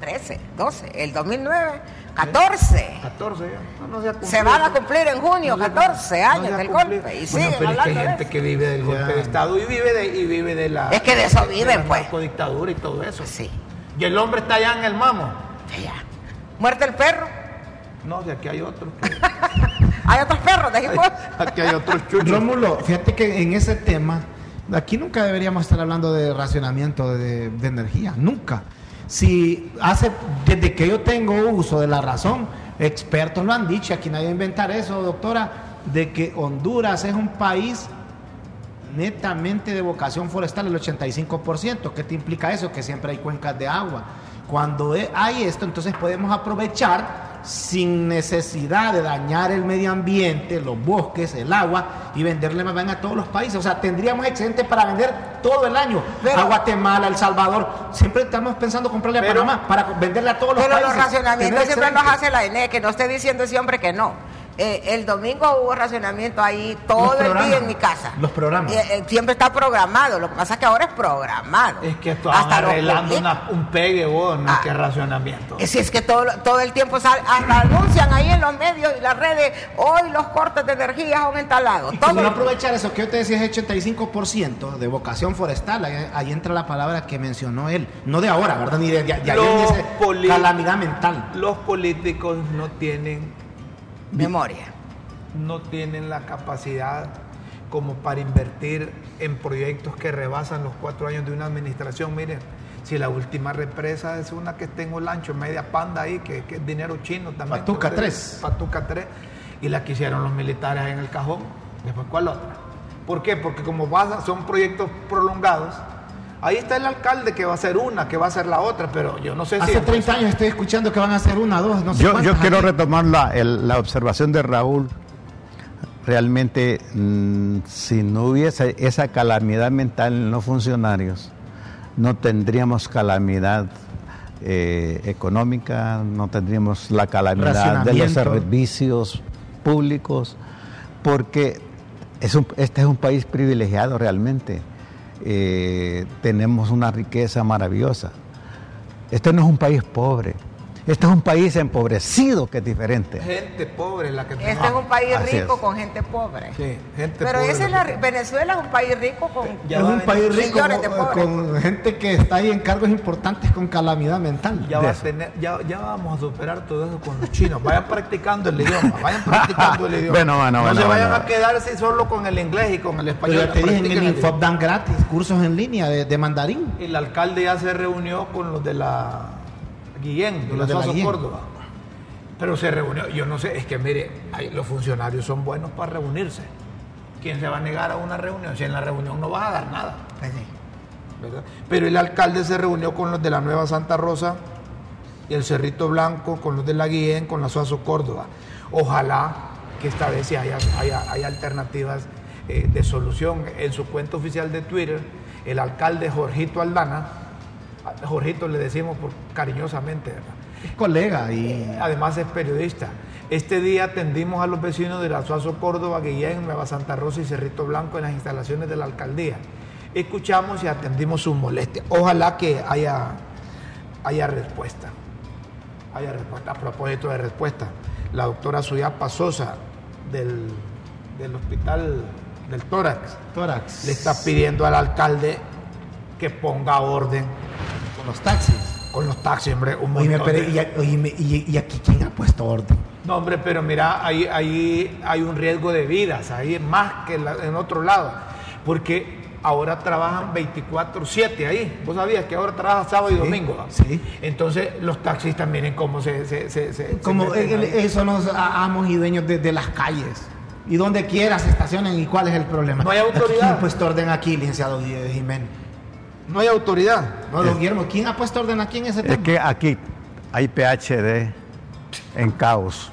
13, 12, el 2009, 14. 14 ya. No, no se, ha Se cumplido. van a cumplir en junio No se ha- 14 no años del golpe. Y Bueno, pero es que hay de gente eso. que vive del golpe de Estado y vive de, y vive de la. Es que de eso viven, pues. narcodictadura y todo eso. Sí, Y el hombre está allá en el mamo. ya. Muerte el perro. No, si aquí hay otros. que- Hay otros perros, dijimos. aquí hay otros chuchos. Rómulo, fíjate que en ese tema, aquí nunca deberíamos estar hablando de racionamiento de, de energía, nunca. Si hace, desde que yo tengo uso de la razón, expertos lo han dicho, aquí nadie va inventar eso, doctora, de que Honduras es un país netamente de vocación forestal, el 85%. ¿Qué te implica eso? Que siempre hay cuencas de agua. Cuando hay esto, entonces podemos aprovechar sin necesidad de dañar el medio ambiente, los bosques, el agua y venderle más bien a todos los países. O sea, tendríamos excedente para vender todo el año a Guatemala, El Salvador. Siempre estamos pensando comprarle a Panamá para venderle a todos los países. Pero los racionamientos siempre los hace la ENE, que no esté diciendo ese hombre que no. Eh, el domingo hubo racionamiento ahí todo el día en mi casa. Los programas. Eh, eh, siempre está programado. Lo que pasa es que ahora es programado. Es que están arreglando un pegue vos, no es que ah. racionamiento. Si es que todo, todo el tiempo hasta anuncian ahí en los medios y las redes, hoy los cortes de energía son instalados. Y no aprovechar eso que yo te decía es 85% de vocación forestal, ahí, entra la palabra que mencionó él, no de ahora, ¿verdad? Ni de, de, de calamidad mental. Los políticos no tienen memoria. No tienen la capacidad como para invertir en proyectos que rebasan los cuatro años de una administración. Miren, si la última represa es una que está en Olancho, media panda ahí, que, es dinero chino también. Patuca 3. Patuca 3. Y la quisieron los militares en el cajón. Después, ¿cuál otra? ¿Por qué? Porque como son proyectos prolongados, Ahí está el alcalde que va a hacer una, que va a hacer la otra, pero yo no sé si... Hace 30 años estoy escuchando que van a hacer una, dos, no sé Yo, yo quiero retomar la, la, observación de Raúl. Realmente, mm, si no hubiese esa calamidad mental en los funcionarios, no tendríamos calamidad eh, económica, no tendríamos la calamidad de los servicios públicos, porque es este es un país privilegiado realmente eh, tenemos una riqueza maravillosa. Este no es un país pobre. Este es un país empobrecido que es diferente. Gente pobre la que Este es un país rico con gente pobre. Sí, gente Pero ese es la, Venezuela es un país rico con es un país rico con, gente que está ahí en cargos importantes con calamidad mental. Ya, va a tener, ya, ya, vamos a superar todo eso con los chinos. Vayan practicando el idioma, vayan practicando el idioma. Bueno, bueno, no se vayan a quedarse solo con el inglés y con el español. Pero te dije en el dan gratis cursos en línea de, de mandarín. El alcalde ya se reunió con los de la Guillén, de la Córdoba. Pero se reunió, yo no sé, es que mire, los funcionarios son buenos para reunirse. ¿Quién se va a negar a una reunión? Si en la reunión no vas a dar nada. Pues Pero el alcalde se reunió con los de la Nueva Santa Rosa y el Cerrito Blanco, con los de la Guillén, con la Suazo Córdoba. Ojalá que esta vez sí haya, alternativas eh, de solución. En su cuenta oficial de Twitter, el alcalde Jorgito Aldana, Jorgito le decimos por, cariñosamente, Es colega y... Eh, además es periodista. Este día atendimos a los vecinos de la Suazo Córdoba, Guillén, Nueva Santa Rosa y Cerrito Blanco en las instalaciones de la alcaldía. Escuchamos y atendimos sus molestias. Ojalá que haya, haya respuesta. Haya respuesta. A propósito de respuesta, la doctora Suyapa Sosa del, del hospital del tórax, tórax le está pidiendo al alcalde que ponga orden los taxis. Con los taxis, hombre. Un y, aquí quién ha puesto orden? No, hombre, pero mira, ahí, ahí hay un riesgo de vidas, ahí más que en otro lado. Porque ahora trabajan 24-7 ahí. Vos sabías que ahora trabajan sábado y domingo. Sí. Entonces los taxistas miren cómo se... se, como eso nos amos y dueños de, las calles. Y donde quieras estacionen y cuál es el problema. No hay autoridad. ¿Quién ha puesto orden aquí, licenciado Jiménez? No hay autoridad. No, don Guillermo, ¿quién ha puesto orden aquí en ese tema? Es que aquí hay PHD en caos.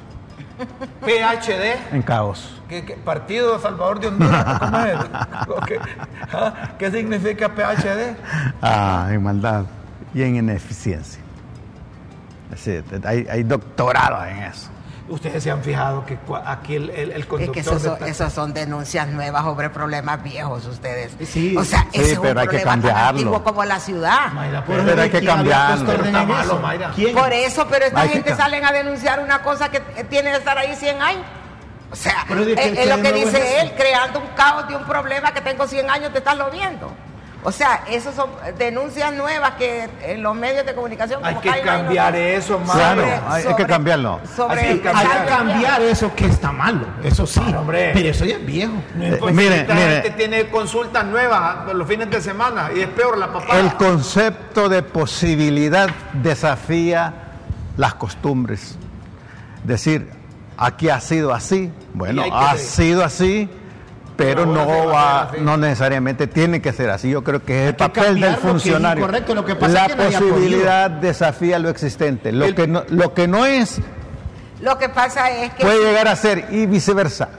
PHD. En caos. ¿Qué, partido de Salvador de Honduras? ¿Cómo es? ¿Ah? ¿Qué significa PHD? Ah, en maldad y en ineficiencia. hay, hay doctorado en eso. Ustedes se han fijado que aquí el, el, conductor... Es que esos son, denuncias nuevas sobre problemas viejos ustedes. Sí, o sea, ese es un hay problema tan antiguo como la ciudad. pero, hay que cambiarlo. Por eso, pero esta gente salen a denunciar una cosa que tiene que estar ahí 100 años. O sea, es, lo que dice él, creando un caos de un problema que tengo 100 años de estarlo viendo. O sea, esas son denuncias nuevas que en los medios de comunicación... Hay que cambiar eso, Claro, madre. hay, hay que cambiarlo. Sobre Hay que Hay cambiar. que cambiar eso que está malo, eso sí. Claro, hombre. Pero eso ya es viejo. Eh, mire, esta mire. gente tiene consultas nuevas los fines de semana y es peor la papá. El concepto de posibilidad desafía las costumbres. Decir, aquí ha sido así, bueno, ha sido así, pero no va no necesariamente tiene que ser así. Yo creo que es el papel del lo que es funcionario. lo que pasa la es que posibilidad desafía lo existente. Lo El- que no, lo que no es Lo que pasa es que puede llegar a ser y viceversa.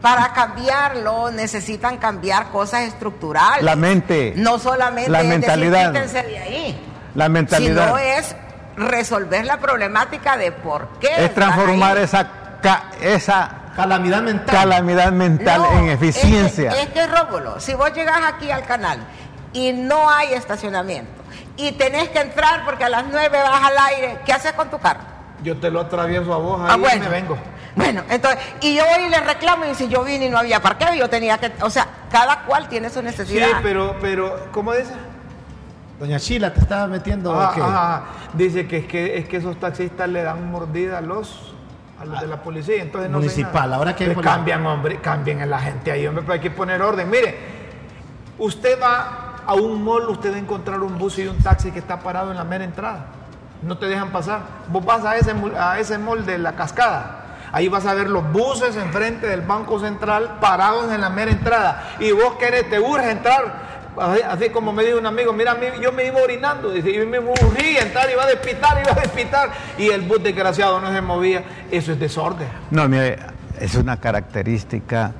para cambiarlo necesitan cambiar cosas estructurales. La mente, No solamente la es mentalidad. decir, de ahí. La mentalidad Sino es resolver la problemática de por qué. es transformar ahí. esa ca- esa Calamidad mental. calamidad mental No, en eficiencia. Es que, es que, Rómulo, si vos llegas aquí al canal y no hay estacionamiento y tenés que entrar porque a las 9 vas al aire, ¿qué haces con tu carro? Yo te lo atravieso a vos, ahí Ah, bueno. me vengo. Bueno, entonces, y yo voy y le reclamo y si yo vine y no había parqueo, yo tenía que, o sea, cada cual tiene su Sí, necesidad. pero, pero, ¿cómo dice? Doña Chila te estaba metiendo. Ah, ah, ah. Dice que es, que es que esos taxistas le dan mordida a los a los de la policía, entonces no Municipal, ahora que Pues cambian, hombre, cambien a la gente ahí, hombre, pero hay que poner orden. Mire, usted va a un mall, usted va a encontrar un bus y un taxi que está parado en la mera entrada. No te dejan pasar. Vos vas a ese, a ese mall de la cascada. Ahí vas a ver los buses enfrente del Banco Central parados en la mera entrada. Y vos querés, te urge entrar. Así, como me dijo un amigo, mira, mi- yo me iba orinando, dice, yo me urgía entrar, iba a despitar, iba a despitar. Y el bus desgraciado no se movía. Eso es desorden. No, mire, es una característica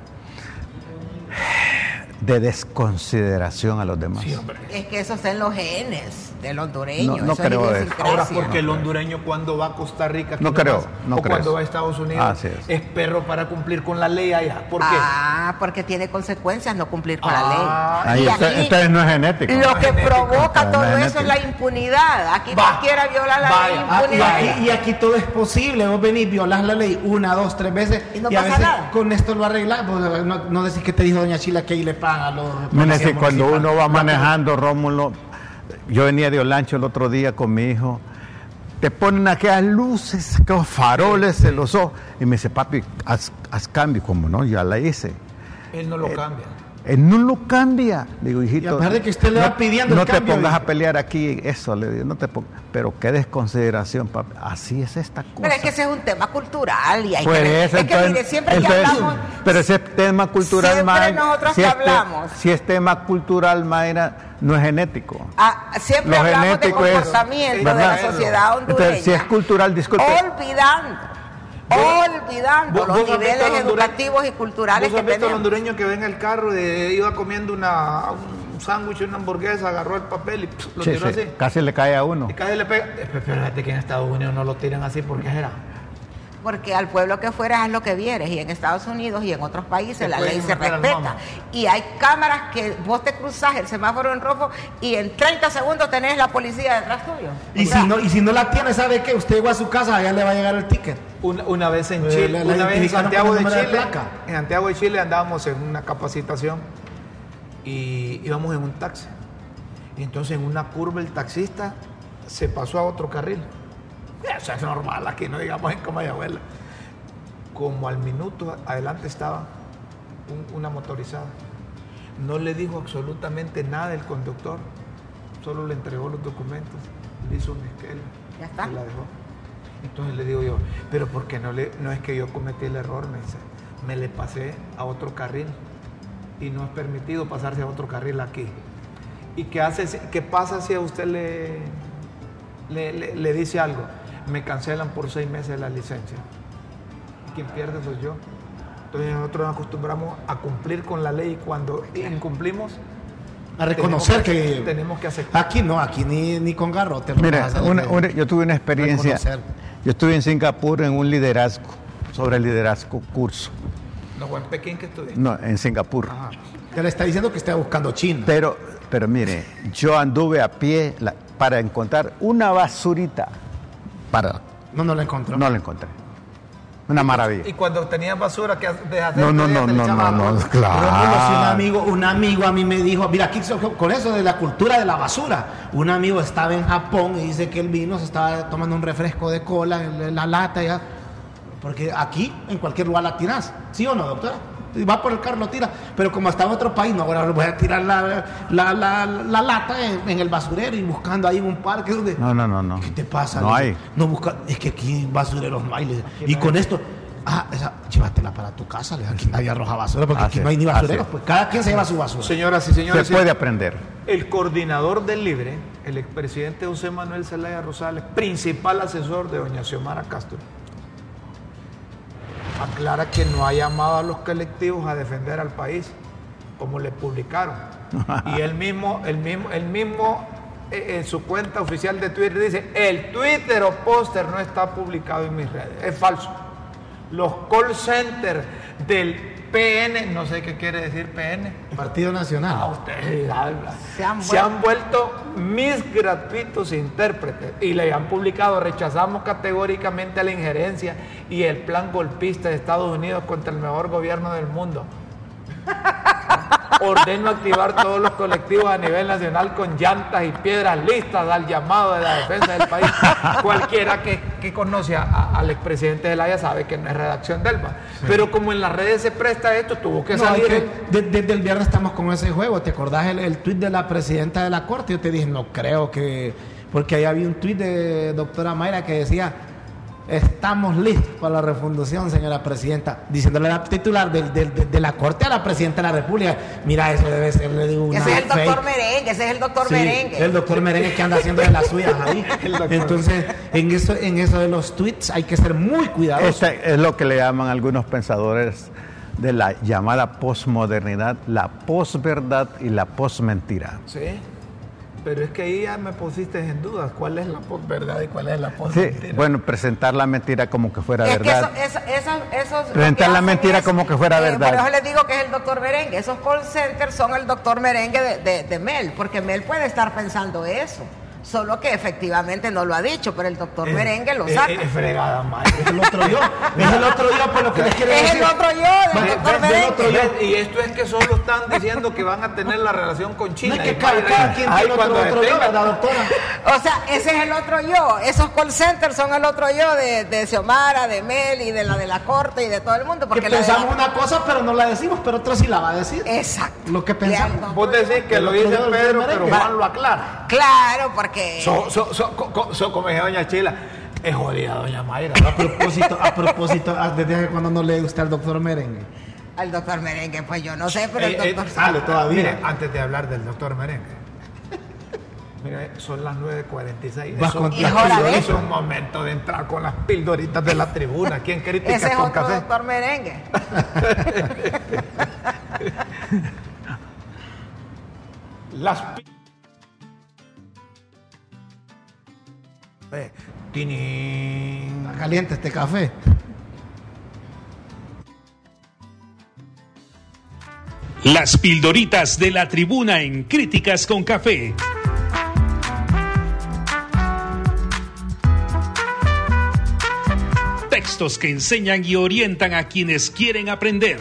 de desconsideración a los demás. Sí, hombre. Es que eso está en los genes del hondureño. No- no eso es creo eso. idiosincrasia. Ahora, porque el hondureño cuando va a Costa Rica No creo, no o creo cuando eso. va a Estados Unidos, Así es. perro para cumplir con la ley allá. ¿Por qué? Ah, porque tiene consecuencias no cumplir con Ah, la Ahí ley. Y está- aquí entonces no es genético. Lo que genético. provoca No todo es eso es la impunidad. Aquí Va. cualquiera viola la Vaya. ley Ah, y, impunidad. aquí, y aquí todo es posible. Vos venís, violás la ley una, dos, tres veces. Y no a pasa veces nada. con esto lo arreglás. No, no decís que te dijo Doña Chila que ahí le pagan a los. Mire, si cuando uno va manejando, Rómulo, yo venía de Olancho el otro día con mi hijo, te ponen aquellas luces, aquellos faroles en los ojos, y me dice, papi, haz, haz cambio, como no, ya la hice. Él no lo cambia. Él no lo cambia. Le digo, hijito. Y a pesar de que usted le va no- pidiendo el No te cambio, pongas a pelear aquí, eso, le digo, no te pongas. Pero qué desconsideración, papi. Así es esta cosa. Pero es que ese es un tema cultural y hay Pues que, eso, es que mire, siempre que hablamos Pero ese tema cultural, Siempre Mayra, nosotros si que es te- hablamos. si es tema cultural, Mayra, no es genético. ah, siempre Lo hablamos de genético es- comportamiento de la sociedad hondureña. Entonces, si es cultural, disculpe. Olvidando, olvidando ¿Vos- los has niveles educativos y culturales ¿Vos que has visto al tenemos. hondureño que ve en el carro, de- iba comiendo una, un sándwich, una hamburguesa, agarró el papel y lo Sí, tiró sí, así? casi le cae a uno. Y casi le pega. Pero fíjate que en Estados Unidos no lo tiran así, ¿por qué será? Porque al pueblo que fueras haz lo que vieres y en Estados Unidos y en otros países la ley se respeta. Y hay cámaras que vos te cruzas el semáforo en rojo y en 30 segundos tenés la policía detrás tuyo. Y O sea, si, no, y si no la tiene, ¿sabe qué? Usted llegó a su casa, allá le va a llegar el ticket. Una, una vez en Eh, Chile, la- la una vez en Santiago de Chile, en Santiago de Chile andábamos en una capacitación y íbamos en un taxi. Y entonces en una curva el taxista se pasó a otro carril. Eso es normal aquí, no digamos en Comayagüela. Como al minuto adelante estaba un- una motorizada. No le dijo absolutamente nada el conductor, solo le entregó los documentos, le hizo un esquema, Ya está. y la dejó. Entonces le digo yo, pero ¿por qué no, le, no es que yo cometí el error? Me dice, me le pasé a otro carril y no es permitido pasarse a otro carril aquí. ¿Y qué, hace, qué pasa si a usted le, le, le- le dice algo? Me cancelan por seis meses la licencia. Quien pierde soy yo. Entonces nosotros nos acostumbramos a cumplir con la ley y cuando incumplimos, A reconocer tenemos que. tenemos que aceptar. Aquí no, aquí ni, ni con garrote. lo Mire, vas a hacer. una- una- yo tuve una experiencia. Reconocer. Yo estuve en Singapur en un liderazgo, sobre el liderazgo curso. No fue en Pekín que estudié. No, en Singapur. Ajá. Ya le está diciendo que está buscando China. Pero, pero mire, yo anduve a pie la- para encontrar una basurita. Para, No, no lo encontró. no la encontré. Una maravilla. Y cuando tenías basura que dejas No, no, no, no, no, no, si un claro. amigo, un amigo a mí me dijo, mira, aquí con eso de la cultura de la basura, un amigo estaba en Japón y dice que él vino, se estaba tomando un refresco de cola en en la lata ya, porque aquí en cualquier lugar la tiras, ¿sí o no, doctora? Y va por el carro, lo tira, pero como está en otro país, no, ahora voy a tirar la, la, la- la lata en, en el basurero y buscando ahí en un parque donde... No, no, no, no. ¿Qué te pasa? No hay. No busca, es que aquí en basureros no hay. Y con esto, ah, esa, llévatela para tu casa, aquí nadie arroja basura porque Así aquí no hay ni basureros, pues cada quien se lleva su basura. Señoras y señores, Se puede aprender. el coordinador del Libre, el expresidente José Manuel Zelaya Rosales, principal asesor de doña Xiomara Castro, aclara que no ha llamado a los colectivos a defender al país, como le publicaron. Y él mismo, el mismo, el mismo eh, en su cuenta oficial de Twitter dice, el Twitter o póster no está publicado en mis redes. Es falso. Los call centers del PN, no sé qué quiere decir PN, Partido a Nacional. ustedes hablan. Se han Se han vuelto mis gratuitos intérpretes y le han publicado, rechazamos categóricamente la injerencia y el plan golpista de Estados Unidos contra el mejor gobierno del mundo. Ordeno activar todos los colectivos a nivel nacional con llantas y piedras listas al llamado de la defensa del país. Cualquiera que, que conoce a- a- al expresidente de la Haya sabe que no es redacción del ELBA. Pero como en las redes se presta esto, tuvo que No, salir. que- desde el viernes estamos con ese juego. ¿Te acordás el, el tuit de la presidenta de la corte? Yo te dije, no creo que. Porque ahí había un tuit de doctora Mayra que decía: Estamos listos para la refundación, señora presidenta. Diciéndole a la titular de, de la corte a la presidenta de la república: Mira, eso debe ser, le digo, una. Ese es el doctor fake". Merengue, ese es el doctor Sí, Merengue. El doctor Merengue que anda haciendo de las suyas ahí. Entonces, en eso, en eso de los tweets hay que ser muy cuidadosos. Este es lo que le llaman algunos pensadores de la llamada posmodernidad, la posverdad y la posmentira. Sí, pero es que ahí ya me pusiste en dudas cuál es la posverdad y cuál es la Sí, posmentira. bueno, presentar la mentira como que fuera Es verdad. que eso, eso, eso, esos lo Presentar que la mentira como que fuera verdad. Por eso les digo que es el doctor Merengue. Esos call centers son el doctor Merengue de, de- de Mel, porque Mel puede estar pensando eso. Solo que efectivamente no lo ha dicho, pero el doctor Merengue lo Es- saca. Es, es fregada, madre. Es el otro yo. Es el otro yo, por lo que les quiero Es decir. el otro yo, del doctor otro Merengue. yo. Y esto es que solo están diciendo que van a tener la relación con China. No es que Y cada, cada quien tiene otro, cuando otro yo, ¿verdad, doctora? O sea, ese es el otro yo. Esos call centers son el otro yo de, de Xiomara, de Mel y de la de la corte y de todo el mundo. Que Porque de la- pensamos una cosa, pero no la decimos, pero otro sí la va a decir. Exacto. Lo que pensamos. Vos decís que lo dice Pedro, pero Juan lo aclara. Claro, porque... So, so, so, co- co- so, como dice doña Chila, es jodida doña Mayra. A propósito, a propósito, ah, desde que cuando no le gusta al doctor Merengue. Al doctor Merengue, pues yo no sé, pero el Eh, eh, doctor... sale todavía. Mire, antes de hablar del doctor Merengue. Mire, son las 9.46. Vas Eso- con Y es un momento de entrar con las pildoritas de la tribuna. ¿Quién critica Ese es con otro café? doctor Merengue. Las Eh, tinín. Está caliente este café. Las pildoritas de la tribuna en Críticas con Café. Textos que enseñan y orientan a quienes quieren aprender.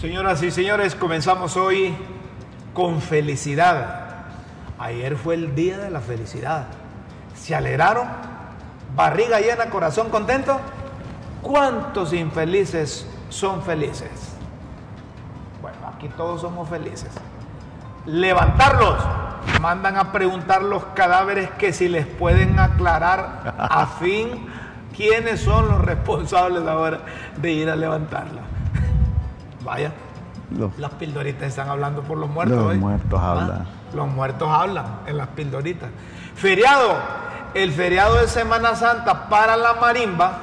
Señoras y señores, comenzamos hoy con felicidad. Ayer fue el día de la felicidad. ¿Se alegraron? ¿Barriga llena, corazón contento? ¿Cuántos infelices son felices? Bueno, aquí todos somos felices. Levantarlos. Mandan a preguntar los cadáveres que si les pueden aclarar a fin quiénes son los responsables ahora de ir a levantarla. Vaya. Los- Las pildoritas están hablando por los muertos. Los hoy. muertos Ah, hablan. Los muertos hablan en las pildoritas. Feriado. El feriado de Semana Santa para la marimba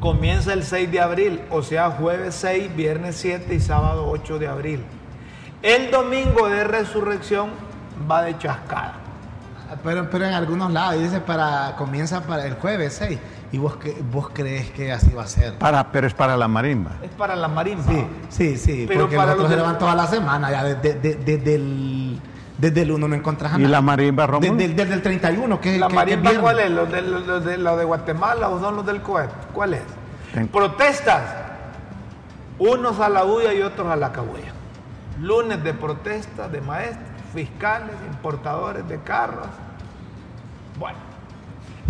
comienza el 6 de abril, o sea, jueves 6, viernes 7 y sábado 8 de abril. El domingo de resurrección va de chascada. Pero, pero en algunos lados dice para comienza para el jueves 6. ¿Y vos, que, vos crees que así va a ser? Para, pero es para la marimba. Es para la marimba. Sí, sí, sí. Pero porque para nosotros los de- toda la semana, ya desde, de- desde el, Desde el 1 no encontrás a ¿Y nadie. la marimba, Rómulo? Desde, desde el 31, que, ¿La que- marimba cuál es? ¿Los de, los de, los de Guatemala o son los del cohete? ¿Cuál es? Ten- Protestas. Unos a la bulla y otros a la cabulla. Lunes de protestas de maestros, fiscales, importadores de carros. Bueno,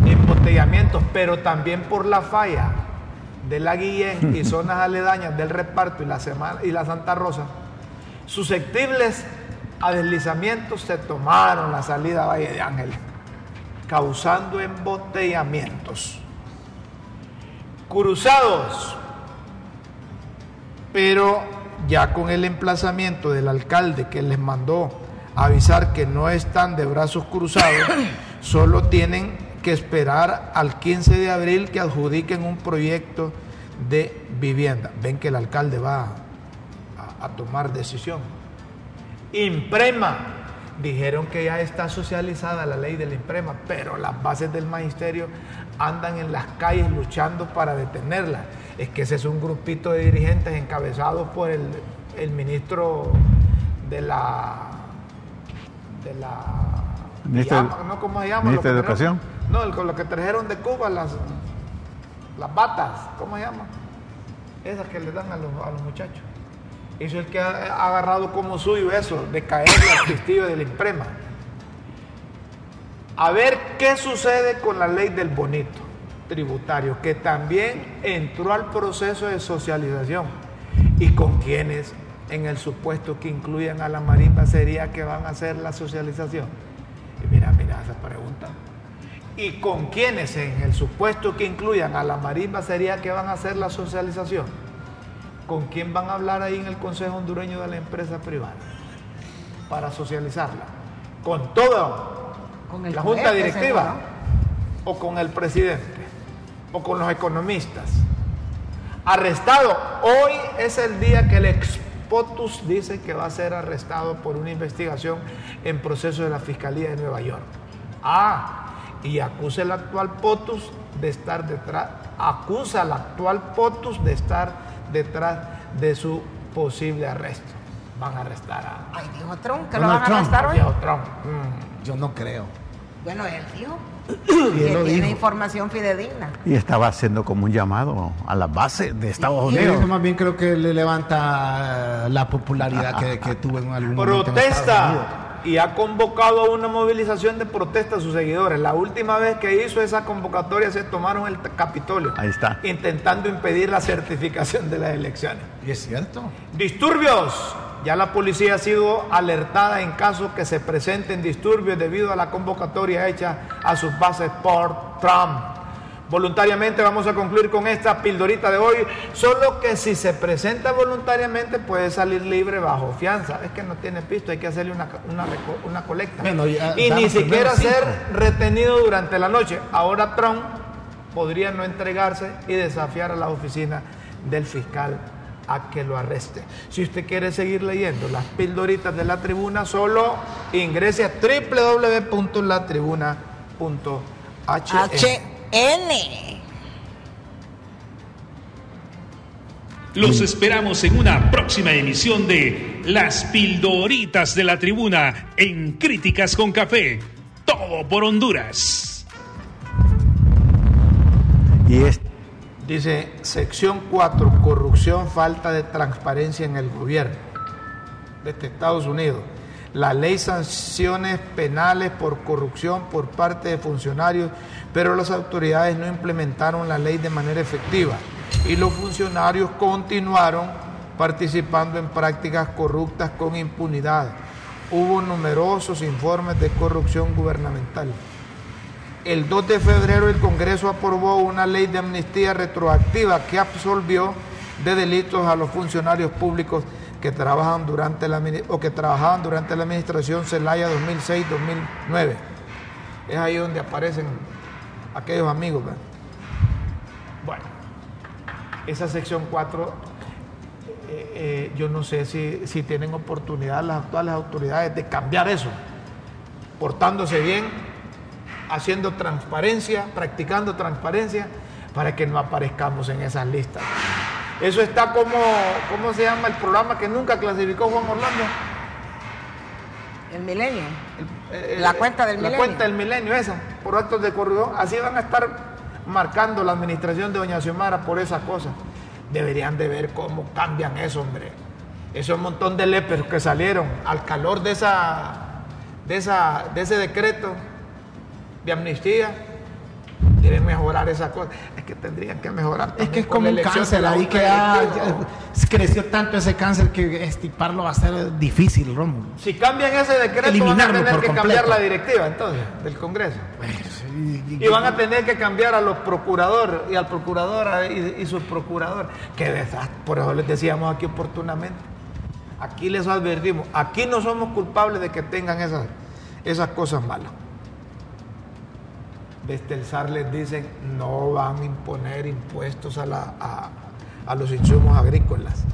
embotellamientos, pero también por la falla de la Guillén y zonas aledañas del reparto y la, Semana, y la Santa Rosa, susceptibles a deslizamientos se tomaron la salida a Valle de Ángeles, causando embotellamientos. Cruzados, pero ya con el emplazamiento del alcalde que les mandó avisar que no están de brazos cruzados, solo tienen que esperar al 15 de abril que adjudiquen un proyecto de vivienda. Ven que el alcalde va a, a tomar decisión. Imprema. Dijeron que ya está socializada la ley de la imprema, pero las bases del magisterio andan en las calles luchando para detenerla. Es que ese es un grupito de dirigentes encabezados por el, el ministro de la... De la llama- no, ¿cómo se llama? de Educación. No, el- con lo que trajeron de Cuba, las, las batas, ¿cómo se llama? Esas que le dan a los, a los muchachos. Eso es el que ha, ha agarrado como suyo eso, de caerle al pistillo de la imprema. A ver qué sucede con la ley del bonito tributario, que también entró al proceso de socialización. Y con quienes, en el supuesto que incluyan a la marimba, sería que van a hacer la socialización. Y mira, mira esa pregunta. ¿Y con quienes en el supuesto que incluyan a la marimba sería que van a hacer la socialización? ¿Con quién van a hablar ahí en el Consejo Hondureño de la empresa privada? Para socializarla. ¿Con todo Con el la Junta Directiva? ¿O con el presidente? ¿O con los economistas? Arrestado. Hoy es el día que el ex POTUS dice que va a ser arrestado por una investigación en proceso de la Fiscalía de Nueva York. Ah, y acusa el actual POTUS de estar detrás, acusa al actual POTUS de estar detrás de su posible arresto. Van a arrestar a, Ay, dijo Trump que lo van a arrestar hoy. Trump. Mm. Yo no creo. Bueno, él dijo Y que tiene dijo. información fidedigna. Y estaba haciendo como un llamado a la base de Estados Unidos. eso más bien creo que le levanta la popularidad que, que tuvo en algún en protesta y ha convocado a una movilización de protesta a sus seguidores. La última vez que hizo esa convocatoria se tomaron el Capitolio. Ahí está. Intentando impedir la certificación de las elecciones. Y es cierto. Disturbios. Ya la policía ha sido alertada en caso que se presenten disturbios debido a la convocatoria hecha a sus bases por Trump. Voluntariamente vamos a concluir con esta pildorita de hoy, solo que si se presenta voluntariamente puede salir libre bajo fianza. Es que no tiene pisto, hay que hacerle una, una, una colecta. Bueno, ya y ni siquiera ser retenido durante la noche. Ahora Trump podría no entregarse y desafiar a la oficina del fiscal a que lo arreste. Si usted quiere seguir leyendo las pildoritas de la tribuna, solo ingrese a www.latribuna.hn. HN. Los esperamos en una próxima emisión de Las Pildoritas de la Tribuna en Críticas con Café. Todo por Honduras. Y es, Dice sección 4, corrupción, falta de transparencia en el gobierno de este Estados Unidos. La ley sanciones penales por corrupción por parte de funcionarios, pero las autoridades no implementaron la ley de manera efectiva y los funcionarios continuaron participando en prácticas corruptas con impunidad. Hubo numerosos informes de corrupción gubernamental. El 2 de febrero el Congreso aprobó una ley de amnistía retroactiva que absolvió de delitos a los funcionarios públicos que trabajan durante la o que trabajaban durante la administración Celaya 2006-2009. Es ahí donde aparecen aquellos amigos. ¿verdad? Bueno, esa sección 4 eh, eh, yo no sé si, si tienen oportunidad las actuales autoridades de cambiar eso, portándose bien, haciendo transparencia, practicando transparencia, para que no aparezcamos en esas listas. Eso está como, ¿cómo se llama el programa que nunca clasificó Juan Orlando? El milenio. El- el- La cuenta del la milenio. cuenta del milenio esa, por actos de corrupción. Así van a estar marcando la administración de Doña Xiomara por esas cosas. Deberían de ver cómo cambian eso, hombre. Ese montón de lepers que salieron al calor de esa, de esa, de ese decreto de amnistía. Deben mejorar esas cosas. Es que tendrían que mejorar. Es que es como un cáncer ahí que ya creció tanto ese cáncer que estiparlo va a ser difícil, Rómulo. Si cambian ese decreto, van a tener que completo. cambiar la directiva entonces del Congreso. Y van a tener que cambiar a los procuradores y al procurador y, y su procurador. Qué desastre. Por eso les decíamos aquí oportunamente. Aquí les advertimos. Aquí no somos culpables de que tengan esas, esas cosas malas. Desde el SAR les dicen no van a imponer impuestos a, la- a- a los insumos agrícolas.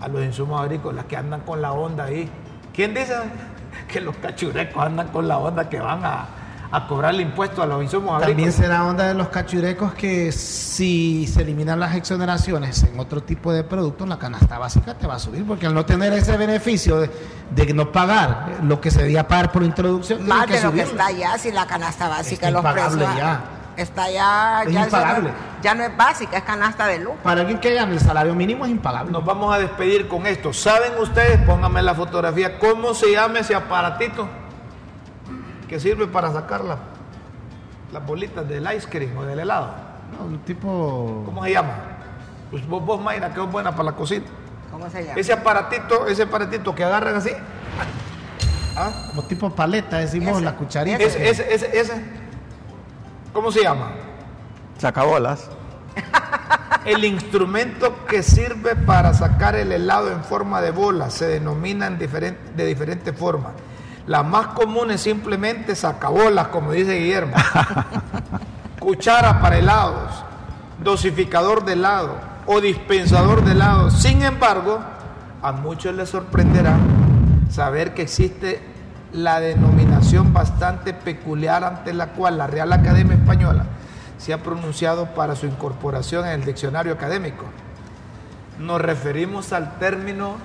A los insumos agrícolas que andan con la onda ahí. ¿Quién dice que los cachurecos andan con la onda que van a, a cobrar el impuesto a los insumos También será onda de los cachurecos que si se eliminan las exoneraciones en otro tipo de productos, la canasta básica te va a subir, porque al no tener ese beneficio de, de no pagar lo que se debía pagar por introducción, Más que de lo que está ya, si la canasta básica, Está los impagable precios. ya. Está ya. Es ya, eso no- impagable. ya no es básica, es canasta de lujo. Para alguien que gane el salario mínimo es impagable. Nos vamos a despedir con esto. ¿Saben ustedes? Pónganme la fotografía. ¿Cómo se llama ese aparatito que sirve para sacar la- las bolitas del ice cream o del helado? No, un tipo... ¿Cómo se llama? Pues vos, vos Mayra, que es buena para la cocina. ¿Cómo se llama? Ese aparatito, ese aparatito que agarran así. ¿Ah? Como tipo paleta, decimos Ese, la cucharita. Ese, ese, ese, ese. ¿Cómo se llama? Sacabolas. El instrumento que sirve para sacar el helado en forma de bola se denomina en diferen- de diferentes formas. La más común es simplemente sacabolas, como dice Guillermo. Cuchara para helados, dosificador de helado o dispensador de helado. Sin embargo, a muchos les sorprenderá saber que existe la denominación bastante peculiar ante la cual la Real Academia Española se ha pronunciado para su incorporación en el diccionario académico. Nos referimos al término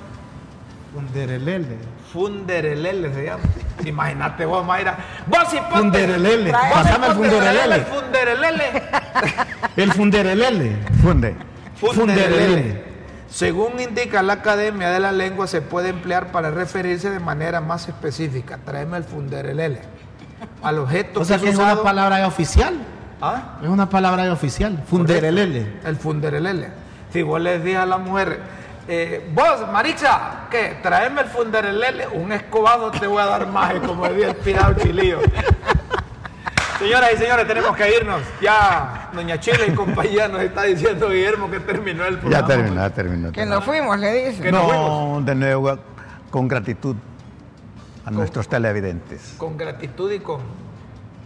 Funderelele. funderelele, se llama. Imagínate vos, Mayra. Vos y ponte- Funderelele. Pásame el funderelele. el funderelele. El funderelele. Funde. Funderelele. Según indica la Academia de la Lengua, se puede emplear para referirse de manera más específica. Tráeme el funderelele. Al objeto O sea que es una palabra oficial. ¿Ah? Es una palabra oficial. Funderelele. El funderelele. Si vos le dices a la mujer, eh, vos, Maricha, que traeme el funderelele, un escobazo te voy a dar más, como decía el pirado chilío. Señoras y señores, tenemos que irnos. Ya, doña Chile y compañía nos está diciendo Guillermo que terminó el programa. Ya terminó, ya terminó. Que nos fuimos, le dice. Que nos No, de nuevo, con gratitud a nuestros televidentes. Con gratitud y con.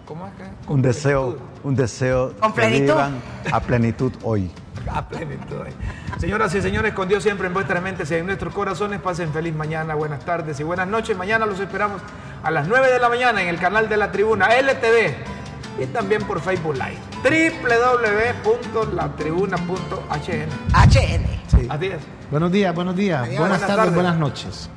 ¿Cómo es que? Un deseo, plenitud. un deseo Con que plenitud. vivan a plenitud hoy. A plenitud. Señoras y señores, con Dios siempre en vuestras mentes y en nuestros corazones, pasen feliz mañana, buenas tardes y buenas noches. Mañana los esperamos a las 9 de la mañana en el canal de la tribuna LTV y también por Facebook Live. www.latribuna.hn. HN. Sí. Buenos días, buenos días. Adiós. buenas Buenas tardes, tardes. buenas noches.